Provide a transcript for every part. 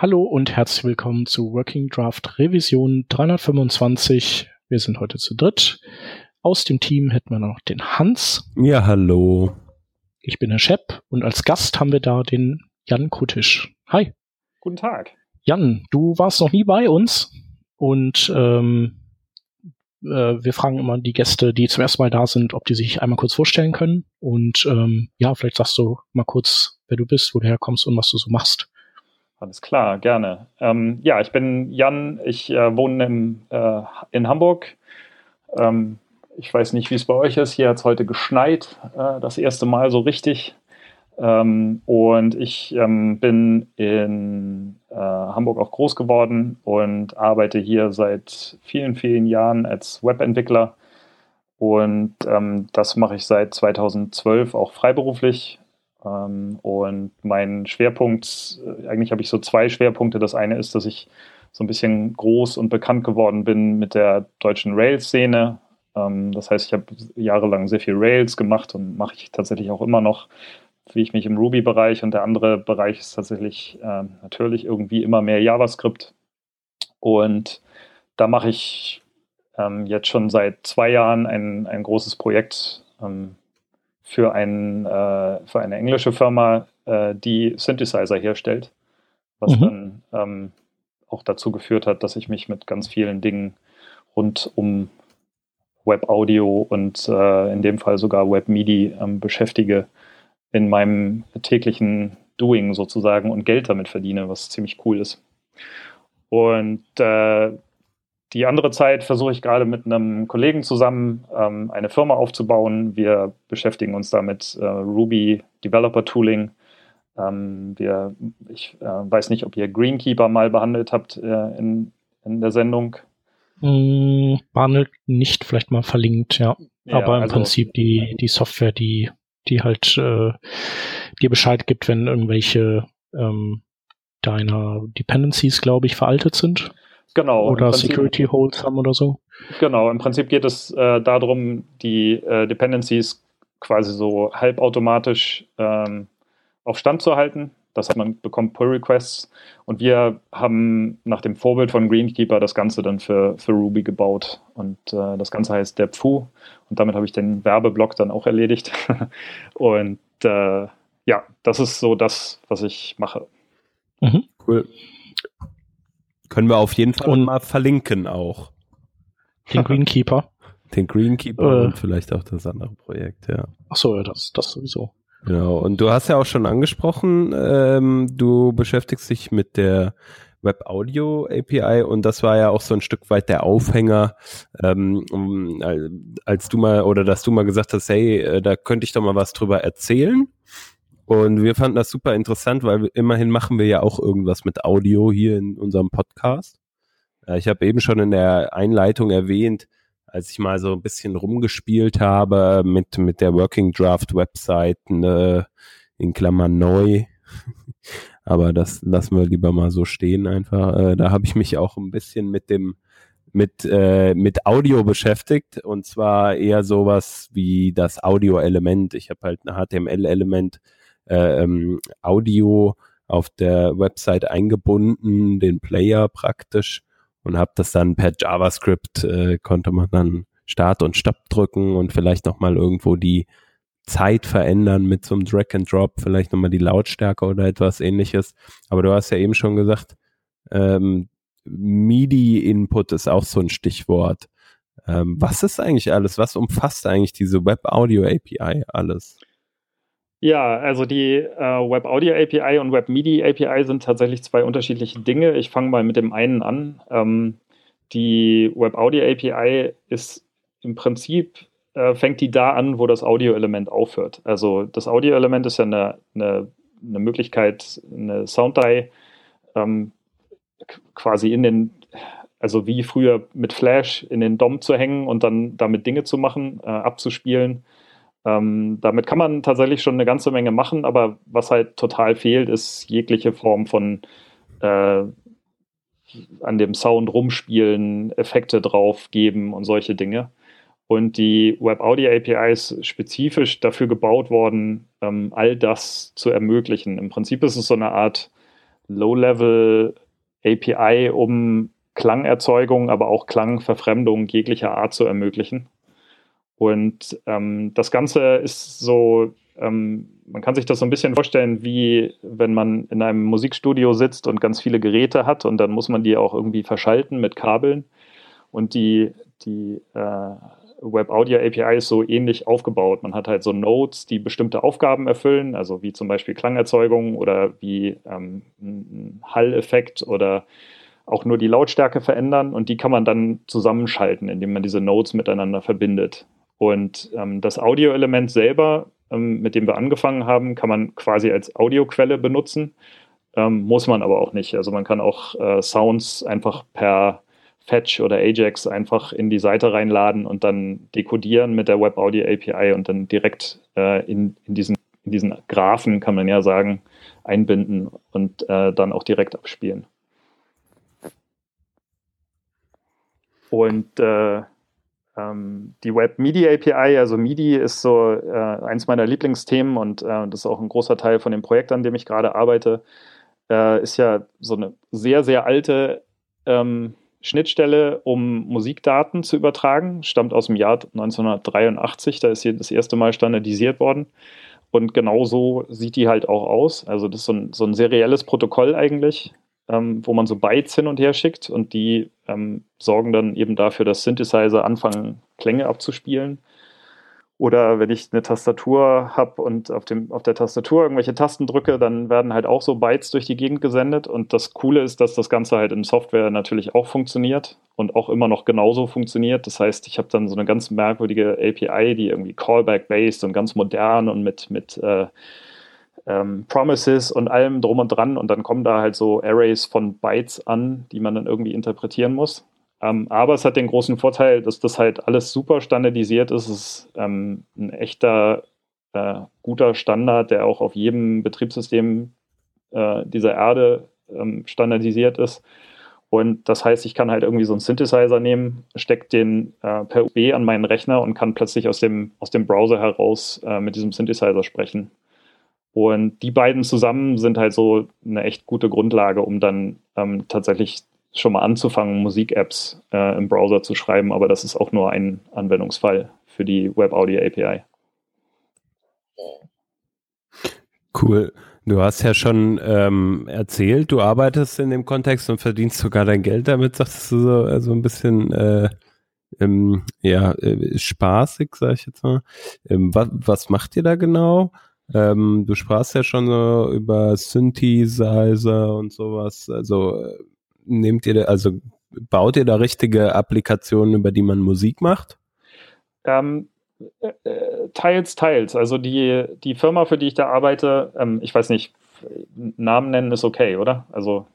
Hallo und herzlich willkommen zu Working Draft Revision 325. Wir sind heute zu dritt. Aus dem Team hätten wir noch den Hans. Ja, hallo. Ich bin der Shep und als Gast haben wir da den Jan Kutisch. Hi. Guten Tag. Jan, du warst noch nie bei uns und ähm, äh, wir fragen immer die Gäste, die zum ersten Mal da sind, ob die sich einmal kurz vorstellen können. Und ähm, ja, vielleicht sagst du mal kurz, wer du bist, wo du herkommst und was du so machst. Alles klar, gerne. Ähm, ja, ich bin Jan, ich äh, wohne im, äh, in Hamburg. Ähm, ich weiß nicht, wie es bei euch ist. Hier hat es heute geschneit, äh, das erste Mal so richtig. Ähm, und ich ähm, bin in äh, Hamburg auch groß geworden und arbeite hier seit vielen, vielen Jahren als Webentwickler. Und ähm, das mache ich seit 2012 auch freiberuflich. Ähm, und mein Schwerpunkt, äh, eigentlich habe ich so zwei Schwerpunkte. Das eine ist, dass ich so ein bisschen groß und bekannt geworden bin mit der deutschen Rails-Szene. Ähm, das heißt, ich habe jahrelang sehr viel Rails gemacht und mache ich tatsächlich auch immer noch, wie ich mich im Ruby-Bereich. Und der andere Bereich ist tatsächlich äh, natürlich irgendwie immer mehr JavaScript. Und da mache ich ähm, jetzt schon seit zwei Jahren ein, ein großes Projekt, ähm, für, ein, äh, für eine englische Firma, äh, die Synthesizer herstellt, was mhm. dann ähm, auch dazu geführt hat, dass ich mich mit ganz vielen Dingen rund um Web-Audio und äh, in dem Fall sogar Web-MIDI ähm, beschäftige in meinem täglichen Doing sozusagen und Geld damit verdiene, was ziemlich cool ist. Und äh, die andere Zeit versuche ich gerade mit einem Kollegen zusammen ähm, eine Firma aufzubauen. Wir beschäftigen uns da mit äh, Ruby Developer Tooling. Ähm, wir, ich äh, weiß nicht, ob ihr Greenkeeper mal behandelt habt äh, in, in der Sendung. Mm, behandelt nicht, vielleicht mal verlinkt, ja. ja Aber im also, Prinzip die, die Software, die, die halt äh, dir Bescheid gibt, wenn irgendwelche ähm, deiner Dependencies, glaube ich, veraltet sind. Genau. Oder Prinzip, Security Holes haben oder so. Genau, im Prinzip geht es äh, darum, die äh, Dependencies quasi so halbautomatisch ähm, auf Stand zu halten. Das heißt, man bekommt Pull Requests und wir haben nach dem Vorbild von Greenkeeper das Ganze dann für, für Ruby gebaut. Und äh, das Ganze heißt der Pfu und damit habe ich den Werbeblock dann auch erledigt. und äh, ja, das ist so das, was ich mache. Mhm. Cool. Können wir auf jeden Fall und mal verlinken auch. Den Greenkeeper. Den Greenkeeper äh, und vielleicht auch das andere Projekt, ja. Ach so, ja, das, das sowieso. Genau. Und du hast ja auch schon angesprochen, ähm, du beschäftigst dich mit der Web Audio API und das war ja auch so ein Stück weit der Aufhänger, ähm, als du mal oder dass du mal gesagt hast, hey, äh, da könnte ich doch mal was drüber erzählen. Und wir fanden das super interessant, weil wir, immerhin machen wir ja auch irgendwas mit Audio hier in unserem Podcast. Äh, ich habe eben schon in der Einleitung erwähnt, als ich mal so ein bisschen rumgespielt habe mit, mit der Working Draft Website, ne, in Klammern neu. Aber das lassen wir lieber mal so stehen einfach. Äh, da habe ich mich auch ein bisschen mit dem mit, äh, mit Audio beschäftigt und zwar eher sowas wie das Audio-Element. Ich habe halt ein HTML-Element ähm, Audio auf der Website eingebunden, den Player praktisch und habe das dann per JavaScript äh, konnte man dann Start und Stopp drücken und vielleicht nochmal irgendwo die Zeit verändern mit so einem Drag and Drop, vielleicht nochmal die Lautstärke oder etwas ähnliches. Aber du hast ja eben schon gesagt, ähm, MIDI-Input ist auch so ein Stichwort. Ähm, was ist eigentlich alles? Was umfasst eigentlich diese Web Audio API alles? Ja, also die äh, Web Audio API und Web MIDI API sind tatsächlich zwei unterschiedliche Dinge. Ich fange mal mit dem einen an. Ähm, die Web Audio API ist im Prinzip, äh, fängt die da an, wo das Audio-Element aufhört. Also das Audio-Element ist ja eine, eine, eine Möglichkeit, eine Sounddatei ähm, quasi in den, also wie früher mit Flash in den DOM zu hängen und dann damit Dinge zu machen, äh, abzuspielen ähm, damit kann man tatsächlich schon eine ganze Menge machen, aber was halt total fehlt, ist jegliche Form von äh, an dem Sound rumspielen, Effekte drauf geben und solche Dinge. Und die Web Audio API ist spezifisch dafür gebaut worden, ähm, all das zu ermöglichen. Im Prinzip ist es so eine Art Low-Level API, um Klangerzeugung, aber auch Klangverfremdung jeglicher Art zu ermöglichen. Und ähm, das Ganze ist so, ähm, man kann sich das so ein bisschen vorstellen, wie wenn man in einem Musikstudio sitzt und ganz viele Geräte hat und dann muss man die auch irgendwie verschalten mit Kabeln. Und die, die äh, Web Audio API ist so ähnlich aufgebaut. Man hat halt so Nodes, die bestimmte Aufgaben erfüllen, also wie zum Beispiel Klangerzeugung oder wie ähm, ein Hall-Effekt oder auch nur die Lautstärke verändern und die kann man dann zusammenschalten, indem man diese Nodes miteinander verbindet. Und ähm, das Audio-Element selber, ähm, mit dem wir angefangen haben, kann man quasi als Audioquelle benutzen, ähm, muss man aber auch nicht. Also man kann auch äh, Sounds einfach per Fetch oder Ajax einfach in die Seite reinladen und dann dekodieren mit der Web Audio API und dann direkt äh, in, in, diesen, in diesen Graphen, kann man ja sagen, einbinden und äh, dann auch direkt abspielen. Und äh, die Web MIDI API, also MIDI ist so äh, eins meiner Lieblingsthemen und äh, das ist auch ein großer Teil von dem Projekt, an dem ich gerade arbeite, äh, ist ja so eine sehr, sehr alte ähm, Schnittstelle, um Musikdaten zu übertragen, stammt aus dem Jahr 1983, da ist sie das erste Mal standardisiert worden. Und genau so sieht die halt auch aus. Also das ist so ein, so ein serielles Protokoll eigentlich, ähm, wo man so Bytes hin und her schickt und die ähm, sorgen dann eben dafür, dass Synthesizer anfangen, Klänge abzuspielen. Oder wenn ich eine Tastatur habe und auf, dem, auf der Tastatur irgendwelche Tasten drücke, dann werden halt auch so Bytes durch die Gegend gesendet. Und das Coole ist, dass das Ganze halt in Software natürlich auch funktioniert und auch immer noch genauso funktioniert. Das heißt, ich habe dann so eine ganz merkwürdige API, die irgendwie Callback-based und ganz modern und mit, mit äh, ähm, Promises und allem drum und dran. Und dann kommen da halt so Arrays von Bytes an, die man dann irgendwie interpretieren muss. Ähm, aber es hat den großen Vorteil, dass das halt alles super standardisiert ist. Es ist ähm, ein echter äh, guter Standard, der auch auf jedem Betriebssystem äh, dieser Erde ähm, standardisiert ist. Und das heißt, ich kann halt irgendwie so einen Synthesizer nehmen, stecke den äh, per USB an meinen Rechner und kann plötzlich aus dem, aus dem Browser heraus äh, mit diesem Synthesizer sprechen. Und die beiden zusammen sind halt so eine echt gute Grundlage, um dann ähm, tatsächlich schon mal anzufangen, Musik-Apps äh, im Browser zu schreiben, aber das ist auch nur ein Anwendungsfall für die Web Audio API. Cool. Du hast ja schon ähm, erzählt, du arbeitest in dem Kontext und verdienst sogar dein Geld damit, sagst du so also ein bisschen äh, ähm, ja, äh, spaßig, sag ich jetzt mal. Ähm, was, was macht ihr da genau? Ähm, du sprachst ja schon so über Synthesizer und sowas. Also äh, nehmt ihr, also baut ihr da richtige Applikationen, über die man Musik macht? Ähm, äh, äh, teils, teils. Also die, die Firma, für die ich da arbeite, ähm, ich weiß nicht, Namen nennen ist okay, oder? Also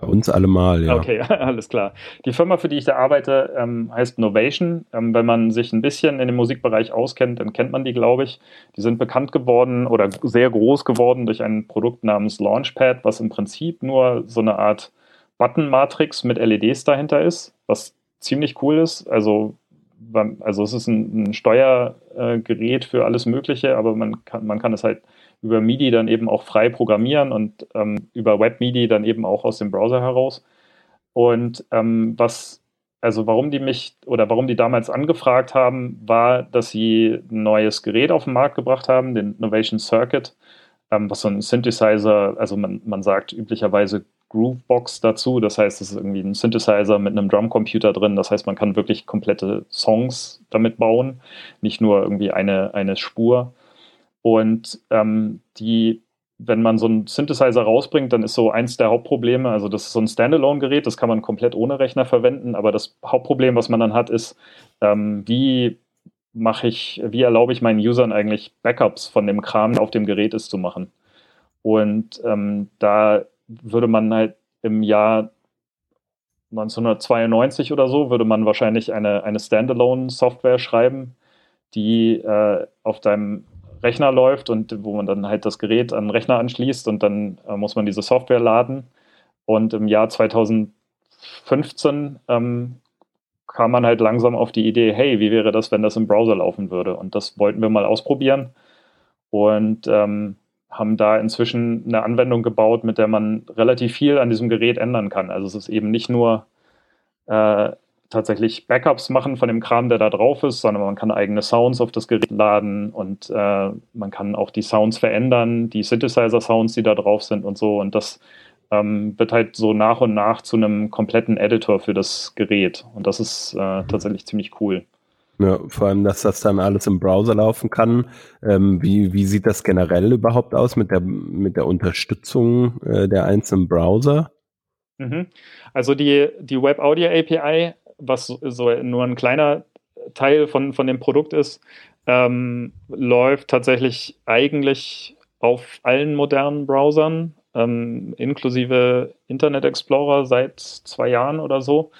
bei uns allemal, ja. Okay, alles klar. Die Firma, für die ich da arbeite, ähm, heißt Novation. Ähm, wenn man sich ein bisschen in dem Musikbereich auskennt, dann kennt man die, glaube ich. Die sind bekannt geworden oder sehr groß geworden durch ein Produkt namens Launchpad, was im Prinzip nur so eine Art Button-Matrix mit LEDs dahinter ist, was ziemlich cool ist. Also, also es ist ein, ein Steuergerät für alles Mögliche, aber man kann, man kann es halt über MIDI dann eben auch frei programmieren und ähm, über WebMIDI dann eben auch aus dem Browser heraus. Und ähm, was, also warum die mich oder warum die damals angefragt haben, war, dass sie ein neues Gerät auf den Markt gebracht haben, den Innovation Circuit, ähm, was so ein Synthesizer, also man, man sagt üblicherweise Groovebox dazu. Das heißt, es ist irgendwie ein Synthesizer mit einem Drumcomputer drin. Das heißt, man kann wirklich komplette Songs damit bauen, nicht nur irgendwie eine, eine Spur. Und ähm, die, wenn man so einen Synthesizer rausbringt, dann ist so eins der Hauptprobleme, also das ist so ein Standalone-Gerät, das kann man komplett ohne Rechner verwenden, aber das Hauptproblem, was man dann hat, ist, ähm, wie mache ich, wie erlaube ich meinen Usern eigentlich Backups von dem Kram, auf dem Gerät ist, zu machen. Und ähm, da würde man halt im Jahr 1992 oder so, würde man wahrscheinlich eine, eine Standalone-Software schreiben, die äh, auf deinem Rechner läuft und wo man dann halt das Gerät an den Rechner anschließt und dann äh, muss man diese Software laden. Und im Jahr 2015 ähm, kam man halt langsam auf die Idee, hey, wie wäre das, wenn das im Browser laufen würde? Und das wollten wir mal ausprobieren. Und ähm, haben da inzwischen eine Anwendung gebaut, mit der man relativ viel an diesem Gerät ändern kann. Also es ist eben nicht nur äh, tatsächlich Backups machen von dem Kram, der da drauf ist, sondern man kann eigene Sounds auf das Gerät laden und äh, man kann auch die Sounds verändern, die Synthesizer-Sounds, die da drauf sind und so. Und das ähm, wird halt so nach und nach zu einem kompletten Editor für das Gerät. Und das ist äh, tatsächlich ziemlich cool. Ja, vor allem, dass das dann alles im Browser laufen kann. Ähm, wie, wie sieht das generell überhaupt aus mit der, mit der Unterstützung äh, der einzelnen Browser? Mhm. Also die, die Web Audio API was so nur ein kleiner Teil von, von dem Produkt ist, ähm, läuft tatsächlich eigentlich auf allen modernen Browsern, ähm, inklusive Internet Explorer seit zwei Jahren oder so.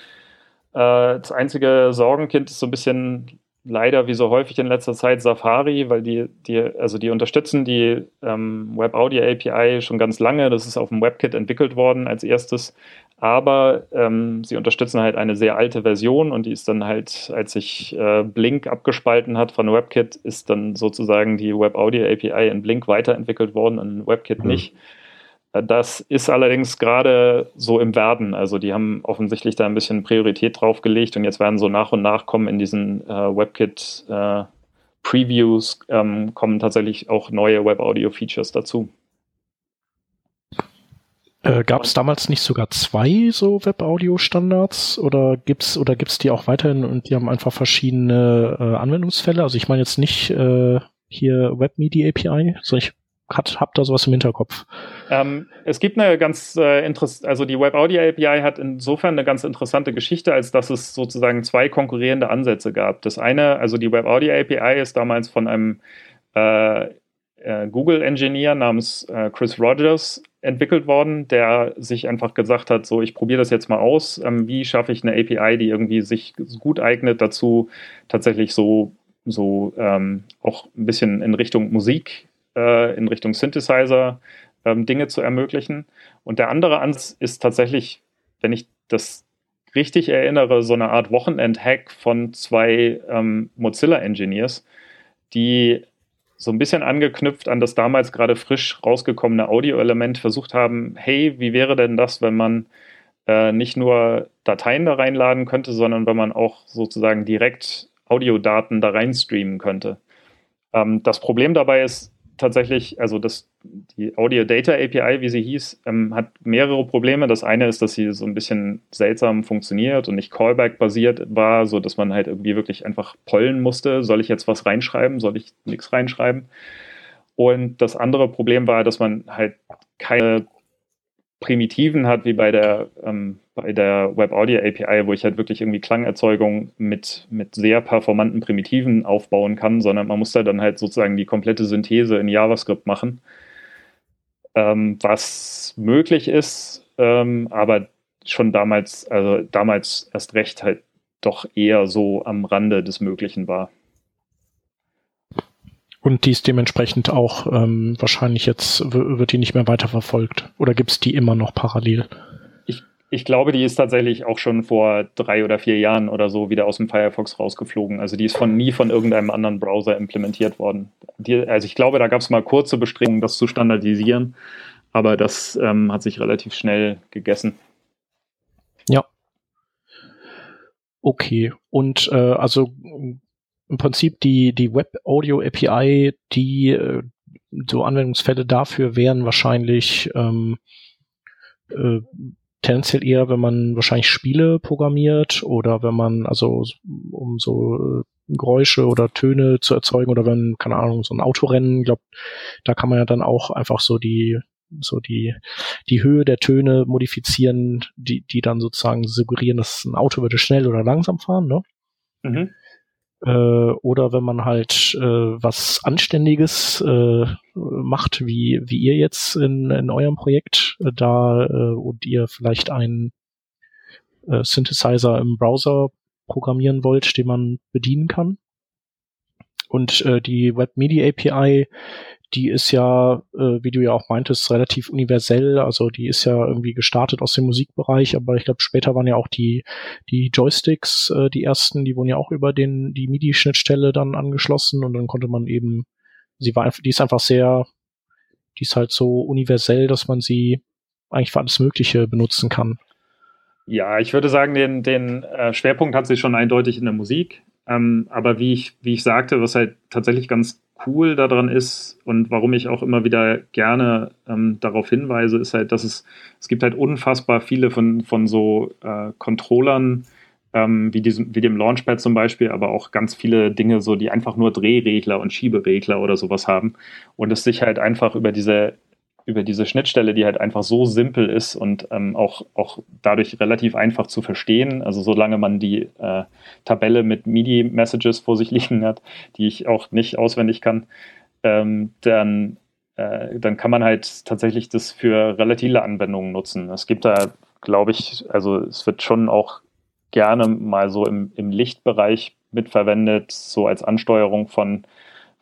Äh, das einzige Sorgenkind ist so ein bisschen leider wie so häufig in letzter Zeit Safari, weil die, die, also die unterstützen die ähm, Web Audio API schon ganz lange. Das ist auf dem WebKit entwickelt worden als erstes aber ähm, sie unterstützen halt eine sehr alte Version und die ist dann halt, als sich äh, Blink abgespalten hat von WebKit, ist dann sozusagen die Web Audio API in Blink weiterentwickelt worden und in WebKit mhm. nicht. Das ist allerdings gerade so im Werden. Also die haben offensichtlich da ein bisschen Priorität drauf gelegt und jetzt werden so nach und nach kommen in diesen äh, WebKit äh, Previews ähm, kommen tatsächlich auch neue Web Audio Features dazu. Äh, Gab es damals nicht sogar zwei so Web-Audio-Standards oder gibt's oder gibt's die auch weiterhin und die haben einfach verschiedene äh, Anwendungsfälle? Also ich meine jetzt nicht äh, hier WebMedia API, sondern ich hat, hab da sowas im Hinterkopf. Ähm, es gibt eine ganz äh, interessante, also die Web Audio API hat insofern eine ganz interessante Geschichte, als dass es sozusagen zwei konkurrierende Ansätze gab. Das eine, also die Web Audio API ist damals von einem äh, äh, Google-Engineer namens äh, Chris Rogers entwickelt worden, der sich einfach gesagt hat, so ich probiere das jetzt mal aus, ähm, wie schaffe ich eine API, die irgendwie sich gut eignet dazu, tatsächlich so, so ähm, auch ein bisschen in Richtung Musik, äh, in Richtung Synthesizer ähm, Dinge zu ermöglichen. Und der andere Ansatz ist tatsächlich, wenn ich das richtig erinnere, so eine Art Wochenend-Hack von zwei ähm, Mozilla-Engineers, die so ein bisschen angeknüpft an das damals gerade frisch rausgekommene Audio-Element versucht haben, hey, wie wäre denn das, wenn man äh, nicht nur Dateien da reinladen könnte, sondern wenn man auch sozusagen direkt Audiodaten da reinstreamen könnte. Ähm, das Problem dabei ist, tatsächlich, also das, die Audio Data API, wie sie hieß, ähm, hat mehrere Probleme. Das eine ist, dass sie so ein bisschen seltsam funktioniert und nicht Callback-basiert war, so dass man halt irgendwie wirklich einfach pollen musste. Soll ich jetzt was reinschreiben? Soll ich nichts reinschreiben? Und das andere Problem war, dass man halt keine Primitiven hat, wie bei der, ähm, bei der Web Audio API, wo ich halt wirklich irgendwie Klangerzeugung mit, mit sehr performanten Primitiven aufbauen kann, sondern man muss da dann halt sozusagen die komplette Synthese in JavaScript machen, ähm, was möglich ist, ähm, aber schon damals, also damals erst recht halt doch eher so am Rande des Möglichen war. Und die ist dementsprechend auch ähm, wahrscheinlich jetzt, wird die nicht mehr weiterverfolgt. Oder gibt es die immer noch parallel? Ich, ich glaube, die ist tatsächlich auch schon vor drei oder vier Jahren oder so wieder aus dem Firefox rausgeflogen. Also die ist von nie von irgendeinem anderen Browser implementiert worden. Die, also ich glaube, da gab es mal kurze Bestrebungen, das zu standardisieren, aber das ähm, hat sich relativ schnell gegessen. Ja. Okay. Und äh, also im Prinzip die, die Web Audio API, die äh, so Anwendungsfälle dafür wären wahrscheinlich ähm, äh, tendenziell eher, wenn man wahrscheinlich Spiele programmiert oder wenn man, also um so äh, Geräusche oder Töne zu erzeugen oder wenn, keine Ahnung, so ein Autorennen, glaube, da kann man ja dann auch einfach so die so die die Höhe der Töne modifizieren, die die dann sozusagen suggerieren, dass ein Auto würde schnell oder langsam fahren, ne? Mhm. Äh, oder wenn man halt äh, was Anständiges äh, macht, wie, wie ihr jetzt in, in eurem Projekt, äh, da äh, und ihr vielleicht einen äh, Synthesizer im Browser programmieren wollt, den man bedienen kann. Und äh, die Web MIDI API die ist ja, äh, wie du ja auch meintest, relativ universell. Also die ist ja irgendwie gestartet aus dem Musikbereich, aber ich glaube, später waren ja auch die, die Joysticks, äh, die ersten, die wurden ja auch über den, die MIDI-Schnittstelle dann angeschlossen und dann konnte man eben, sie war die ist einfach sehr, die ist halt so universell, dass man sie eigentlich für alles Mögliche benutzen kann. Ja, ich würde sagen, den, den äh, Schwerpunkt hat sie schon eindeutig in der Musik. Ähm, aber wie ich, wie ich sagte, was halt tatsächlich ganz cool daran ist. Und warum ich auch immer wieder gerne ähm, darauf hinweise, ist halt, dass es, es gibt halt unfassbar viele von, von so äh, Controllern, ähm, wie, diesem, wie dem Launchpad zum Beispiel, aber auch ganz viele Dinge, so die einfach nur Drehregler und Schieberegler oder sowas haben. Und es sich halt einfach über diese über diese Schnittstelle, die halt einfach so simpel ist und ähm, auch, auch dadurch relativ einfach zu verstehen. Also solange man die äh, Tabelle mit MIDI-Messages vor sich liegen hat, die ich auch nicht auswendig kann, ähm, dann, äh, dann kann man halt tatsächlich das für relative Anwendungen nutzen. Es gibt da, glaube ich, also es wird schon auch gerne mal so im, im Lichtbereich mitverwendet, so als Ansteuerung von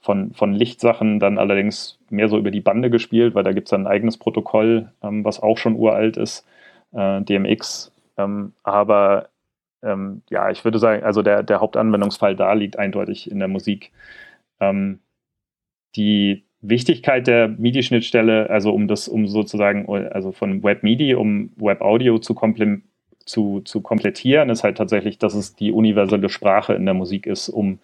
von, von Lichtsachen dann allerdings mehr so über die Bande gespielt, weil da gibt es ein eigenes Protokoll, ähm, was auch schon uralt ist, äh, DMX. Ähm, aber ähm, ja, ich würde sagen, also der, der Hauptanwendungsfall da liegt eindeutig in der Musik. Ähm, die Wichtigkeit der MIDI-Schnittstelle, also um das, um sozusagen, also von Web MIDI, um Web Audio zu, zu, zu komplettieren, ist halt tatsächlich, dass es die universelle Sprache in der Musik ist, um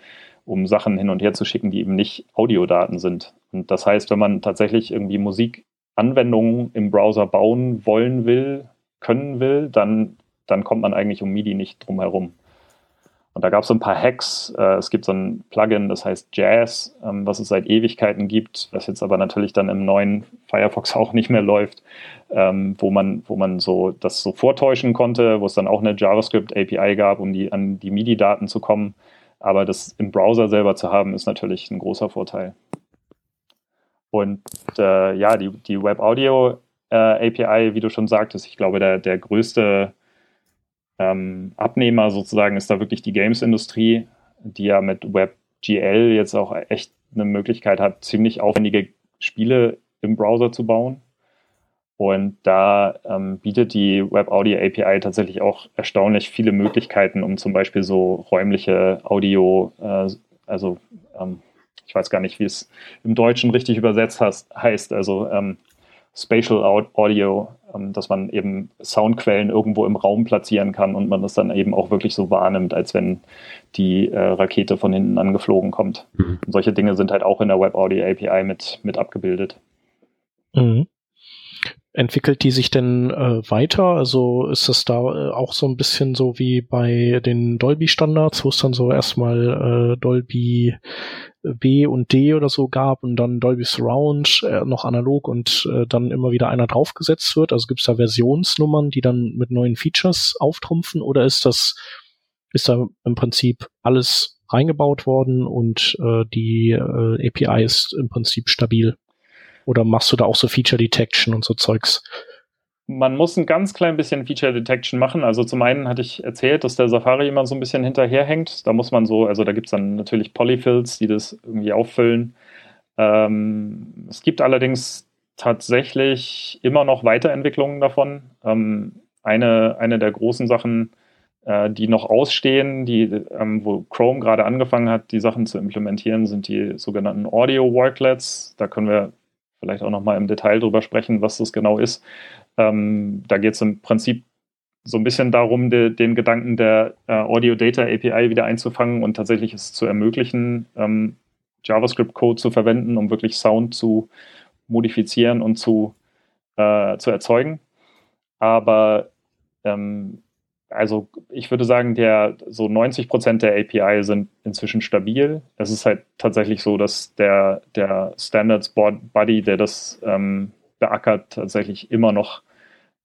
um Sachen hin und her zu schicken, die eben nicht Audiodaten sind. Und das heißt, wenn man tatsächlich irgendwie Musikanwendungen im Browser bauen wollen will, können will, dann, dann kommt man eigentlich um MIDI nicht drum herum. Und da gab es ein paar Hacks. Äh, es gibt so ein Plugin, das heißt Jazz, ähm, was es seit Ewigkeiten gibt, was jetzt aber natürlich dann im neuen Firefox auch nicht mehr läuft, ähm, wo man, wo man so das so vortäuschen konnte, wo es dann auch eine JavaScript API gab, um die an die MIDI-Daten zu kommen. Aber das im Browser selber zu haben, ist natürlich ein großer Vorteil. Und äh, ja, die, die Web Audio äh, API, wie du schon sagtest, ich glaube, der, der größte ähm, Abnehmer sozusagen ist da wirklich die Games-Industrie, die ja mit WebGL jetzt auch echt eine Möglichkeit hat, ziemlich aufwendige Spiele im Browser zu bauen. Und da ähm, bietet die Web Audio API tatsächlich auch erstaunlich viele Möglichkeiten, um zum Beispiel so räumliche Audio, äh, also ähm, ich weiß gar nicht, wie es im Deutschen richtig übersetzt has, heißt, also ähm, Spatial Audio, ähm, dass man eben Soundquellen irgendwo im Raum platzieren kann und man das dann eben auch wirklich so wahrnimmt, als wenn die äh, Rakete von hinten angeflogen kommt. Mhm. solche Dinge sind halt auch in der Web Audio API mit, mit abgebildet. Mhm. Entwickelt die sich denn äh, weiter? Also ist es da äh, auch so ein bisschen so wie bei den Dolby-Standards, wo es dann so erstmal äh, Dolby B und D oder so gab und dann Dolby Surround äh, noch analog und äh, dann immer wieder einer draufgesetzt wird? Also gibt es da Versionsnummern, die dann mit neuen Features auftrumpfen oder ist das ist da im Prinzip alles reingebaut worden und äh, die äh, API ist im Prinzip stabil? Oder machst du da auch so Feature Detection und so Zeugs? Man muss ein ganz klein bisschen Feature Detection machen. Also zum einen hatte ich erzählt, dass der Safari immer so ein bisschen hinterherhängt. Da muss man so, also da gibt es dann natürlich Polyfills, die das irgendwie auffüllen. Ähm, es gibt allerdings tatsächlich immer noch Weiterentwicklungen davon. Ähm, eine, eine der großen Sachen, äh, die noch ausstehen, die, ähm, wo Chrome gerade angefangen hat, die Sachen zu implementieren, sind die sogenannten Audio Worklets. Da können wir vielleicht auch nochmal im Detail drüber sprechen, was das genau ist. Ähm, da geht es im Prinzip so ein bisschen darum, de, den Gedanken der äh, Audio Data API wieder einzufangen und tatsächlich es zu ermöglichen, ähm, JavaScript-Code zu verwenden, um wirklich Sound zu modifizieren und zu, äh, zu erzeugen. Aber ähm, also ich würde sagen, der so 90 Prozent der API sind inzwischen stabil. Es ist halt tatsächlich so, dass der, der Standards Body, der das ähm, beackert, tatsächlich immer noch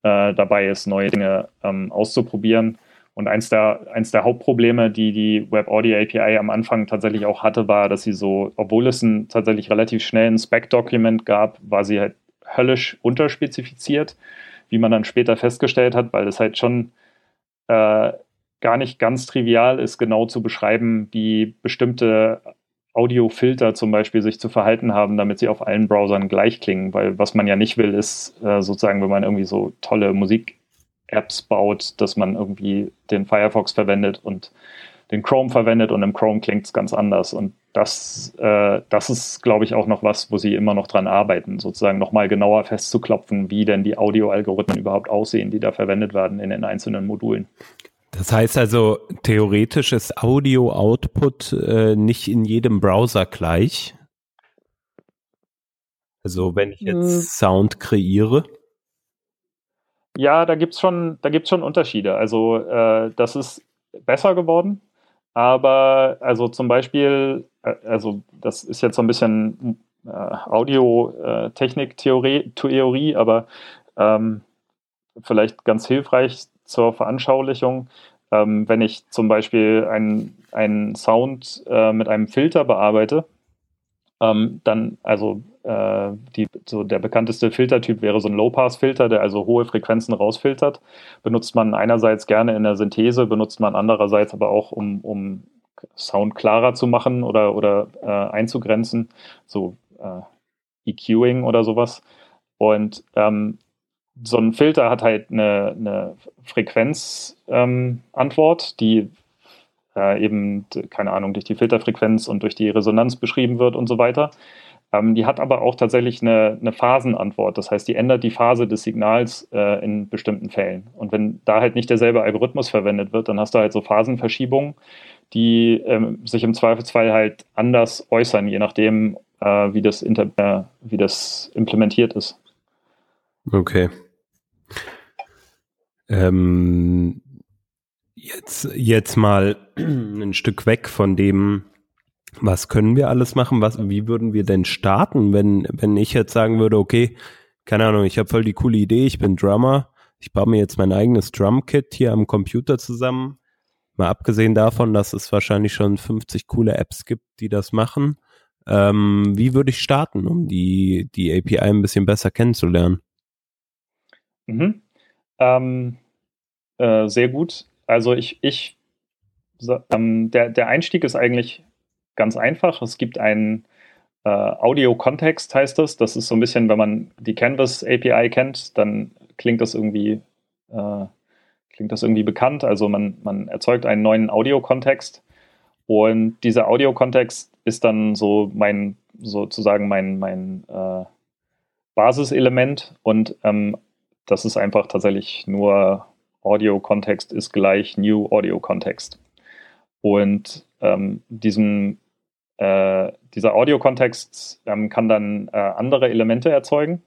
äh, dabei ist, neue Dinge ähm, auszuprobieren. Und eins der, eins der Hauptprobleme, die die Web Audio API am Anfang tatsächlich auch hatte, war, dass sie so, obwohl es ein tatsächlich relativ schnell ein Spec-Document gab, war sie halt höllisch unterspezifiziert, wie man dann später festgestellt hat, weil es halt schon äh, gar nicht ganz trivial ist, genau zu beschreiben, wie bestimmte Audiofilter zum Beispiel sich zu verhalten haben, damit sie auf allen Browsern gleich klingen. Weil was man ja nicht will, ist äh, sozusagen, wenn man irgendwie so tolle Musik-Apps baut, dass man irgendwie den Firefox verwendet und den Chrome verwendet und im Chrome klingt es ganz anders. Und das, äh, das ist, glaube ich, auch noch was, wo sie immer noch dran arbeiten, sozusagen nochmal genauer festzuklopfen, wie denn die Audio-Algorithmen überhaupt aussehen, die da verwendet werden in den einzelnen Modulen. Das heißt also, theoretisch ist Audio-Output äh, nicht in jedem Browser gleich. Also wenn ich jetzt hm. Sound kreiere. Ja, da gibt's schon, schon Unterschiede. Also äh, das ist besser geworden, aber also zum Beispiel, äh, also das ist jetzt so ein bisschen äh, Audio-Technik-Theorie, Theorie, aber ähm, vielleicht ganz hilfreich zur Veranschaulichung. Ähm, wenn ich zum Beispiel einen Sound äh, mit einem Filter bearbeite, ähm, dann, also äh, die, so der bekannteste Filtertyp wäre so ein Low-Pass-Filter, der also hohe Frequenzen rausfiltert. Benutzt man einerseits gerne in der Synthese, benutzt man andererseits aber auch, um, um Sound klarer zu machen oder, oder äh, einzugrenzen, so äh, EQing oder sowas. Und ähm, so ein Filter hat halt eine, eine Frequenzantwort, ähm, die äh, eben, keine Ahnung, durch die Filterfrequenz und durch die Resonanz beschrieben wird und so weiter. Ähm, die hat aber auch tatsächlich eine, eine, Phasenantwort. Das heißt, die ändert die Phase des Signals äh, in bestimmten Fällen. Und wenn da halt nicht derselbe Algorithmus verwendet wird, dann hast du halt so Phasenverschiebungen, die ähm, sich im Zweifelsfall halt anders äußern, je nachdem, äh, wie, das inter äh, wie das implementiert ist. Okay. Ähm, jetzt, jetzt mal ein Stück weg von dem, was können wir alles machen? Was, wie würden wir denn starten, wenn, wenn ich jetzt sagen würde, okay, keine Ahnung, ich habe voll die coole Idee, ich bin Drummer, ich baue mir jetzt mein eigenes Drumkit hier am Computer zusammen. Mal abgesehen davon, dass es wahrscheinlich schon 50 coole Apps gibt, die das machen. Ähm, wie würde ich starten, um die, die API ein bisschen besser kennenzulernen? Mhm. Ähm, äh, sehr gut. Also ich, ich ähm, der, der Einstieg ist eigentlich ganz einfach. Es gibt einen äh, Audio-Kontext, heißt das. Das ist so ein bisschen, wenn man die Canvas API kennt, dann klingt das irgendwie, äh, klingt das irgendwie bekannt. Also man, man erzeugt einen neuen Audio-Kontext und dieser Audio-Kontext ist dann so mein, sozusagen mein, mein äh, Basiselement und ähm, das ist einfach tatsächlich nur Audio-Kontext ist gleich New Audio-Kontext. Und ähm, diesem äh, dieser Audio-Kontext ähm, kann dann äh, andere Elemente erzeugen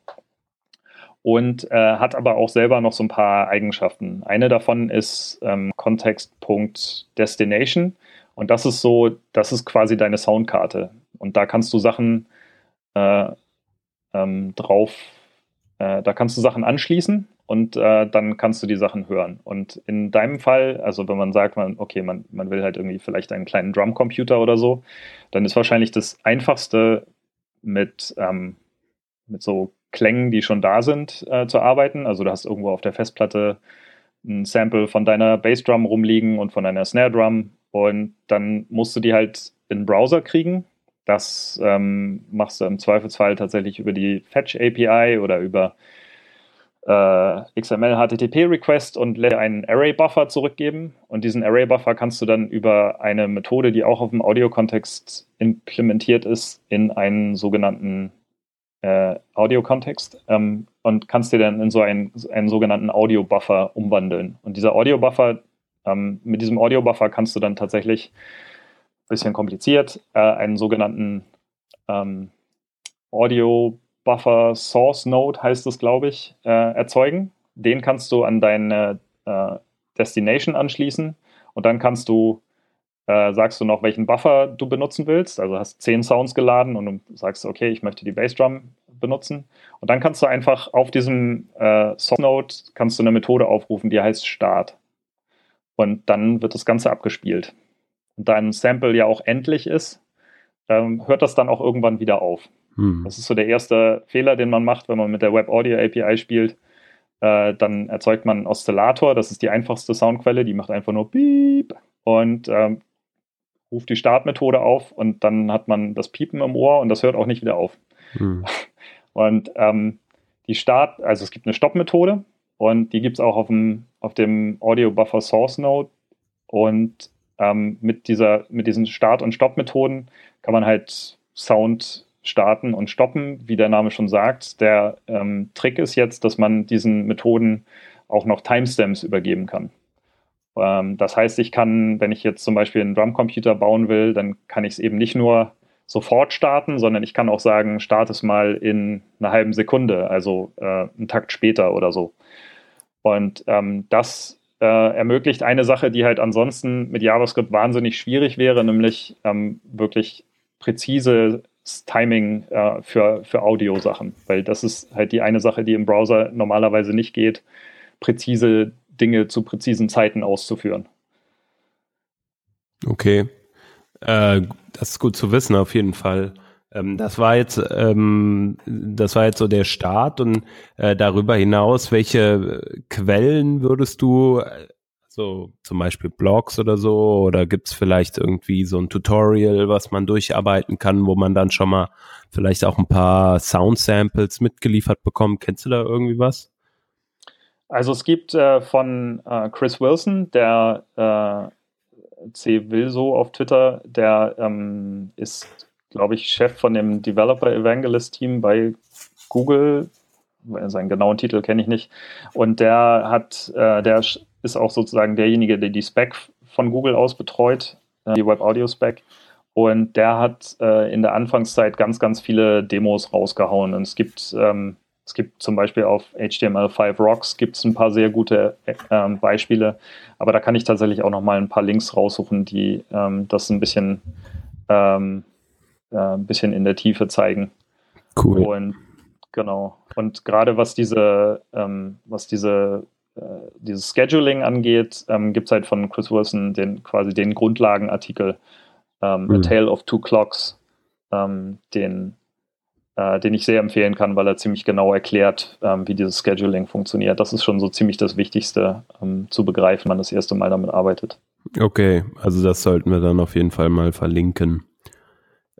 und äh, hat aber auch selber noch so ein paar Eigenschaften. Eine davon ist ähm, Context.Destination und das ist so, das ist quasi deine Soundkarte und da kannst du Sachen äh, ähm, drauf, äh, da kannst du Sachen anschließen und äh, dann kannst du die Sachen hören. Und in deinem Fall, also wenn man sagt, man, okay, man, man will halt irgendwie vielleicht einen kleinen Drumcomputer oder so, dann ist wahrscheinlich das Einfachste mit, ähm, mit so Klängen, die schon da sind, äh, zu arbeiten. Also du hast irgendwo auf der Festplatte ein Sample von deiner Bassdrum rumliegen und von deiner Snare Drum und dann musst du die halt in den Browser kriegen. Das ähm, machst du im Zweifelsfall tatsächlich über die Fetch API oder über äh, XML HTTP Request und lässt einen Array Buffer zurückgeben. Und diesen Array Buffer kannst du dann über eine Methode, die auch auf dem Audio-Kontext implementiert ist, in einen sogenannten äh, Audio-Kontext ähm, und kannst dir dann in so einen, einen sogenannten Audio-Buffer umwandeln. Und dieser Audio-Buffer, ähm, mit diesem Audio-Buffer kannst du dann tatsächlich bisschen kompliziert äh, einen sogenannten ähm, Audio Buffer Source Node heißt es, glaube ich, äh, erzeugen. Den kannst du an deine äh, Destination anschließen und dann kannst du, äh, sagst du noch, welchen Buffer du benutzen willst. Also hast zehn Sounds geladen und sagst, okay, ich möchte die Bassdrum benutzen. Und dann kannst du einfach auf diesem äh, Source Node kannst du eine Methode aufrufen, die heißt Start. Und dann wird das Ganze abgespielt. Und da ein Sample ja auch endlich ist, ähm, hört das dann auch irgendwann wieder auf. Hm. Das ist so der erste Fehler, den man macht, wenn man mit der Web Audio API spielt. Äh, dann erzeugt man einen Oszillator, das ist die einfachste Soundquelle, die macht einfach nur Piep und ähm, ruft die Startmethode auf und dann hat man das Piepen im Ohr und das hört auch nicht wieder auf. Hm. Und ähm, die Start, also es gibt eine Stoppmethode und die gibt es auch auf dem, auf dem Audio Buffer Source Node und ähm, mit, dieser, mit diesen Start- und Stopp-Methoden kann man halt Sound starten und stoppen, wie der Name schon sagt. Der ähm, Trick ist jetzt, dass man diesen Methoden auch noch Timestamps übergeben kann. Ähm, das heißt, ich kann, wenn ich jetzt zum Beispiel einen Drumcomputer bauen will, dann kann ich es eben nicht nur sofort starten, sondern ich kann auch sagen, starte es mal in einer halben Sekunde, also äh, einen Takt später oder so. Und ähm, das äh, ermöglicht eine Sache, die halt ansonsten mit JavaScript wahnsinnig schwierig wäre, nämlich ähm, wirklich präzise Timing äh, für, für Audio-Sachen, weil das ist halt die eine Sache, die im Browser normalerweise nicht geht, präzise Dinge zu präzisen Zeiten auszuführen. Okay, äh, das ist gut zu wissen auf jeden Fall. Ähm, das war jetzt, ähm, das war jetzt so der Start und äh, darüber hinaus, welche Quellen würdest du so zum Beispiel Blogs oder so? Oder gibt's vielleicht irgendwie so ein Tutorial, was man durcharbeiten kann, wo man dann schon mal vielleicht auch ein paar Sound-Samples mitgeliefert bekommt? Kennst du da irgendwie was? Also es gibt äh, von äh, Chris Wilson, der äh, C. Wilso auf Twitter, der ähm, ist, glaube ich, Chef von dem Developer Evangelist Team bei Google. Seinen genauen Titel kenne ich nicht. Und der hat, äh, der ist auch sozusagen derjenige, der die Spec von Google aus betreut, äh, die Web Audio Spec. Und der hat äh, in der Anfangszeit ganz, ganz viele Demos rausgehauen. Und es gibt, ähm, es gibt zum Beispiel auf HTML5 Rocks gibt es ein paar sehr gute äh, Beispiele. Aber da kann ich tatsächlich auch noch mal ein paar Links raussuchen, die ähm, das ein bisschen, ähm, äh, ein bisschen in der Tiefe zeigen. Cool. Und genau. Und gerade was diese, ähm, was diese äh, dieses Scheduling angeht, ähm, gibt es halt von Chris Wilson den, quasi den Grundlagenartikel ähm, mhm. A Tale of Two Clocks, ähm, den, äh, den ich sehr empfehlen kann, weil er ziemlich genau erklärt, ähm, wie dieses Scheduling funktioniert. Das ist schon so ziemlich das Wichtigste ähm, zu begreifen, wenn man das erste Mal damit arbeitet. Okay, also das sollten wir dann auf jeden Fall mal verlinken.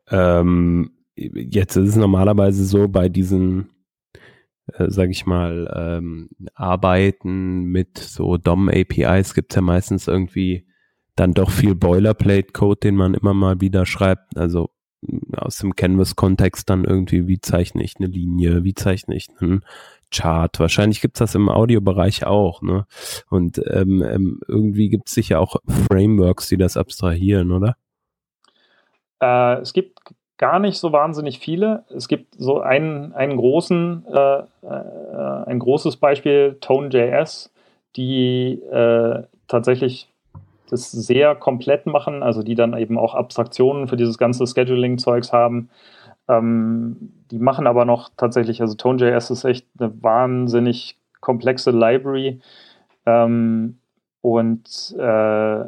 Ähm, jetzt ist es normalerweise so bei diesen äh, sage ich mal, ähm, arbeiten mit so DOM-APIs gibt es ja meistens irgendwie dann doch viel Boilerplate-Code, den man immer mal wieder schreibt. Also mm, aus dem Canvas-Kontext dann irgendwie, wie zeichne ich eine Linie, wie zeichne ich einen Chart. Wahrscheinlich gibt's das im Audiobereich auch, ne? Und ähm, ähm, irgendwie gibt's sicher auch Frameworks, die das abstrahieren, oder? Äh, es gibt gar nicht so wahnsinnig viele. Es gibt so einen, einen großen, äh, äh, ein großes Beispiel, Tone.js, die äh, tatsächlich das sehr komplett machen, also die dann eben auch Abstraktionen für dieses ganze Scheduling-Zeugs haben. Ähm, die machen aber noch tatsächlich, also Tone.js ist echt eine wahnsinnig komplexe Library ähm, und äh,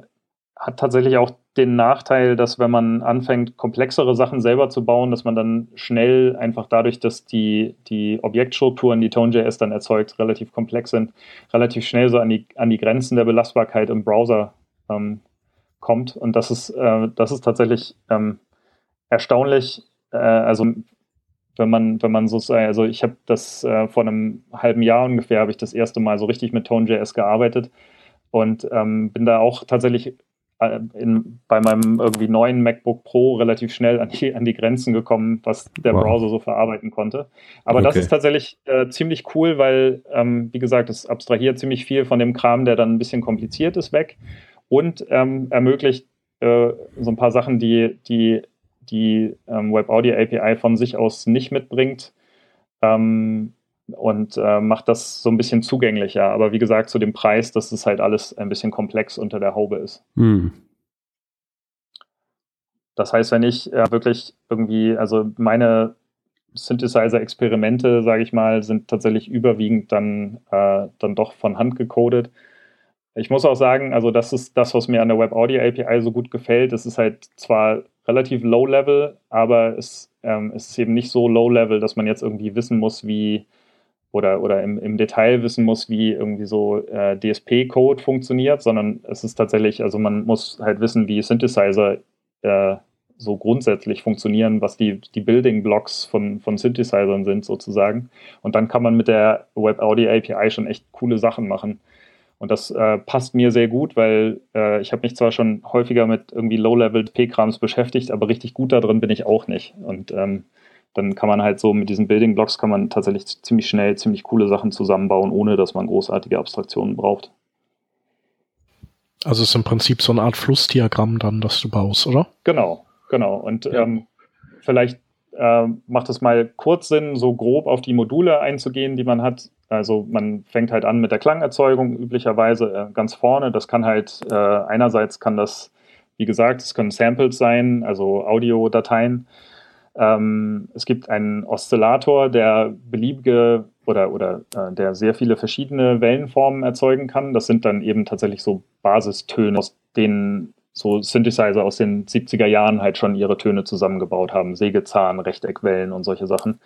hat tatsächlich auch den Nachteil, dass wenn man anfängt, komplexere Sachen selber zu bauen, dass man dann schnell einfach dadurch, dass die, die Objektstrukturen, die Tone.js dann erzeugt, relativ komplex sind, relativ schnell so an die, an die Grenzen der Belastbarkeit im Browser ähm, kommt. Und das ist, äh, das ist tatsächlich ähm, erstaunlich. Äh, also wenn man, wenn man so, also ich habe das äh, vor einem halben Jahr ungefähr, habe ich das erste Mal so richtig mit Tone.js gearbeitet und ähm, bin da auch tatsächlich in, bei meinem irgendwie neuen MacBook Pro relativ schnell an die, an die Grenzen gekommen, was der wow. Browser so verarbeiten konnte. Aber okay. das ist tatsächlich äh, ziemlich cool, weil, ähm, wie gesagt, es abstrahiert ziemlich viel von dem Kram, der dann ein bisschen kompliziert ist, weg und ähm, ermöglicht äh, so ein paar Sachen, die die, die ähm, Web Audio API von sich aus nicht mitbringt. Ähm, und äh, macht das so ein bisschen zugänglicher. Aber wie gesagt, zu dem Preis, dass es halt alles ein bisschen komplex unter der Haube ist. Hm. Das heißt, wenn ich äh, wirklich irgendwie, also meine Synthesizer-Experimente, sage ich mal, sind tatsächlich überwiegend dann, äh, dann doch von Hand gecodet. Ich muss auch sagen, also das ist das, was mir an der Web Audio API so gut gefällt. Es ist halt zwar relativ low level, aber es, ähm, es ist eben nicht so low level, dass man jetzt irgendwie wissen muss, wie oder, oder im, im Detail wissen muss, wie irgendwie so äh, DSP-Code funktioniert, sondern es ist tatsächlich, also man muss halt wissen, wie Synthesizer äh, so grundsätzlich funktionieren, was die, die Building Blocks von, von Synthesizern sind sozusagen. Und dann kann man mit der Web Audio API schon echt coole Sachen machen. Und das äh, passt mir sehr gut, weil äh, ich habe mich zwar schon häufiger mit irgendwie Low-Level P-Krams beschäftigt, aber richtig gut da drin bin ich auch nicht. Und ähm, dann kann man halt so mit diesen Building Blocks kann man tatsächlich ziemlich schnell ziemlich coole Sachen zusammenbauen, ohne dass man großartige Abstraktionen braucht. Also es ist im Prinzip so eine Art Flussdiagramm dann, das du baust, oder? Genau, genau. Und ja. ähm, vielleicht äh, macht es mal kurz Sinn, so grob auf die Module einzugehen, die man hat. Also man fängt halt an mit der Klangerzeugung üblicherweise äh, ganz vorne. Das kann halt äh, einerseits kann das, wie gesagt, es können Samples sein, also Audiodateien. Ähm, es gibt einen Oszillator, der beliebige oder, oder äh, der sehr viele verschiedene Wellenformen erzeugen kann. Das sind dann eben tatsächlich so Basistöne, aus denen so Synthesizer aus den 70er Jahren halt schon ihre Töne zusammengebaut haben. Sägezahn, Rechteckwellen und solche Sachen.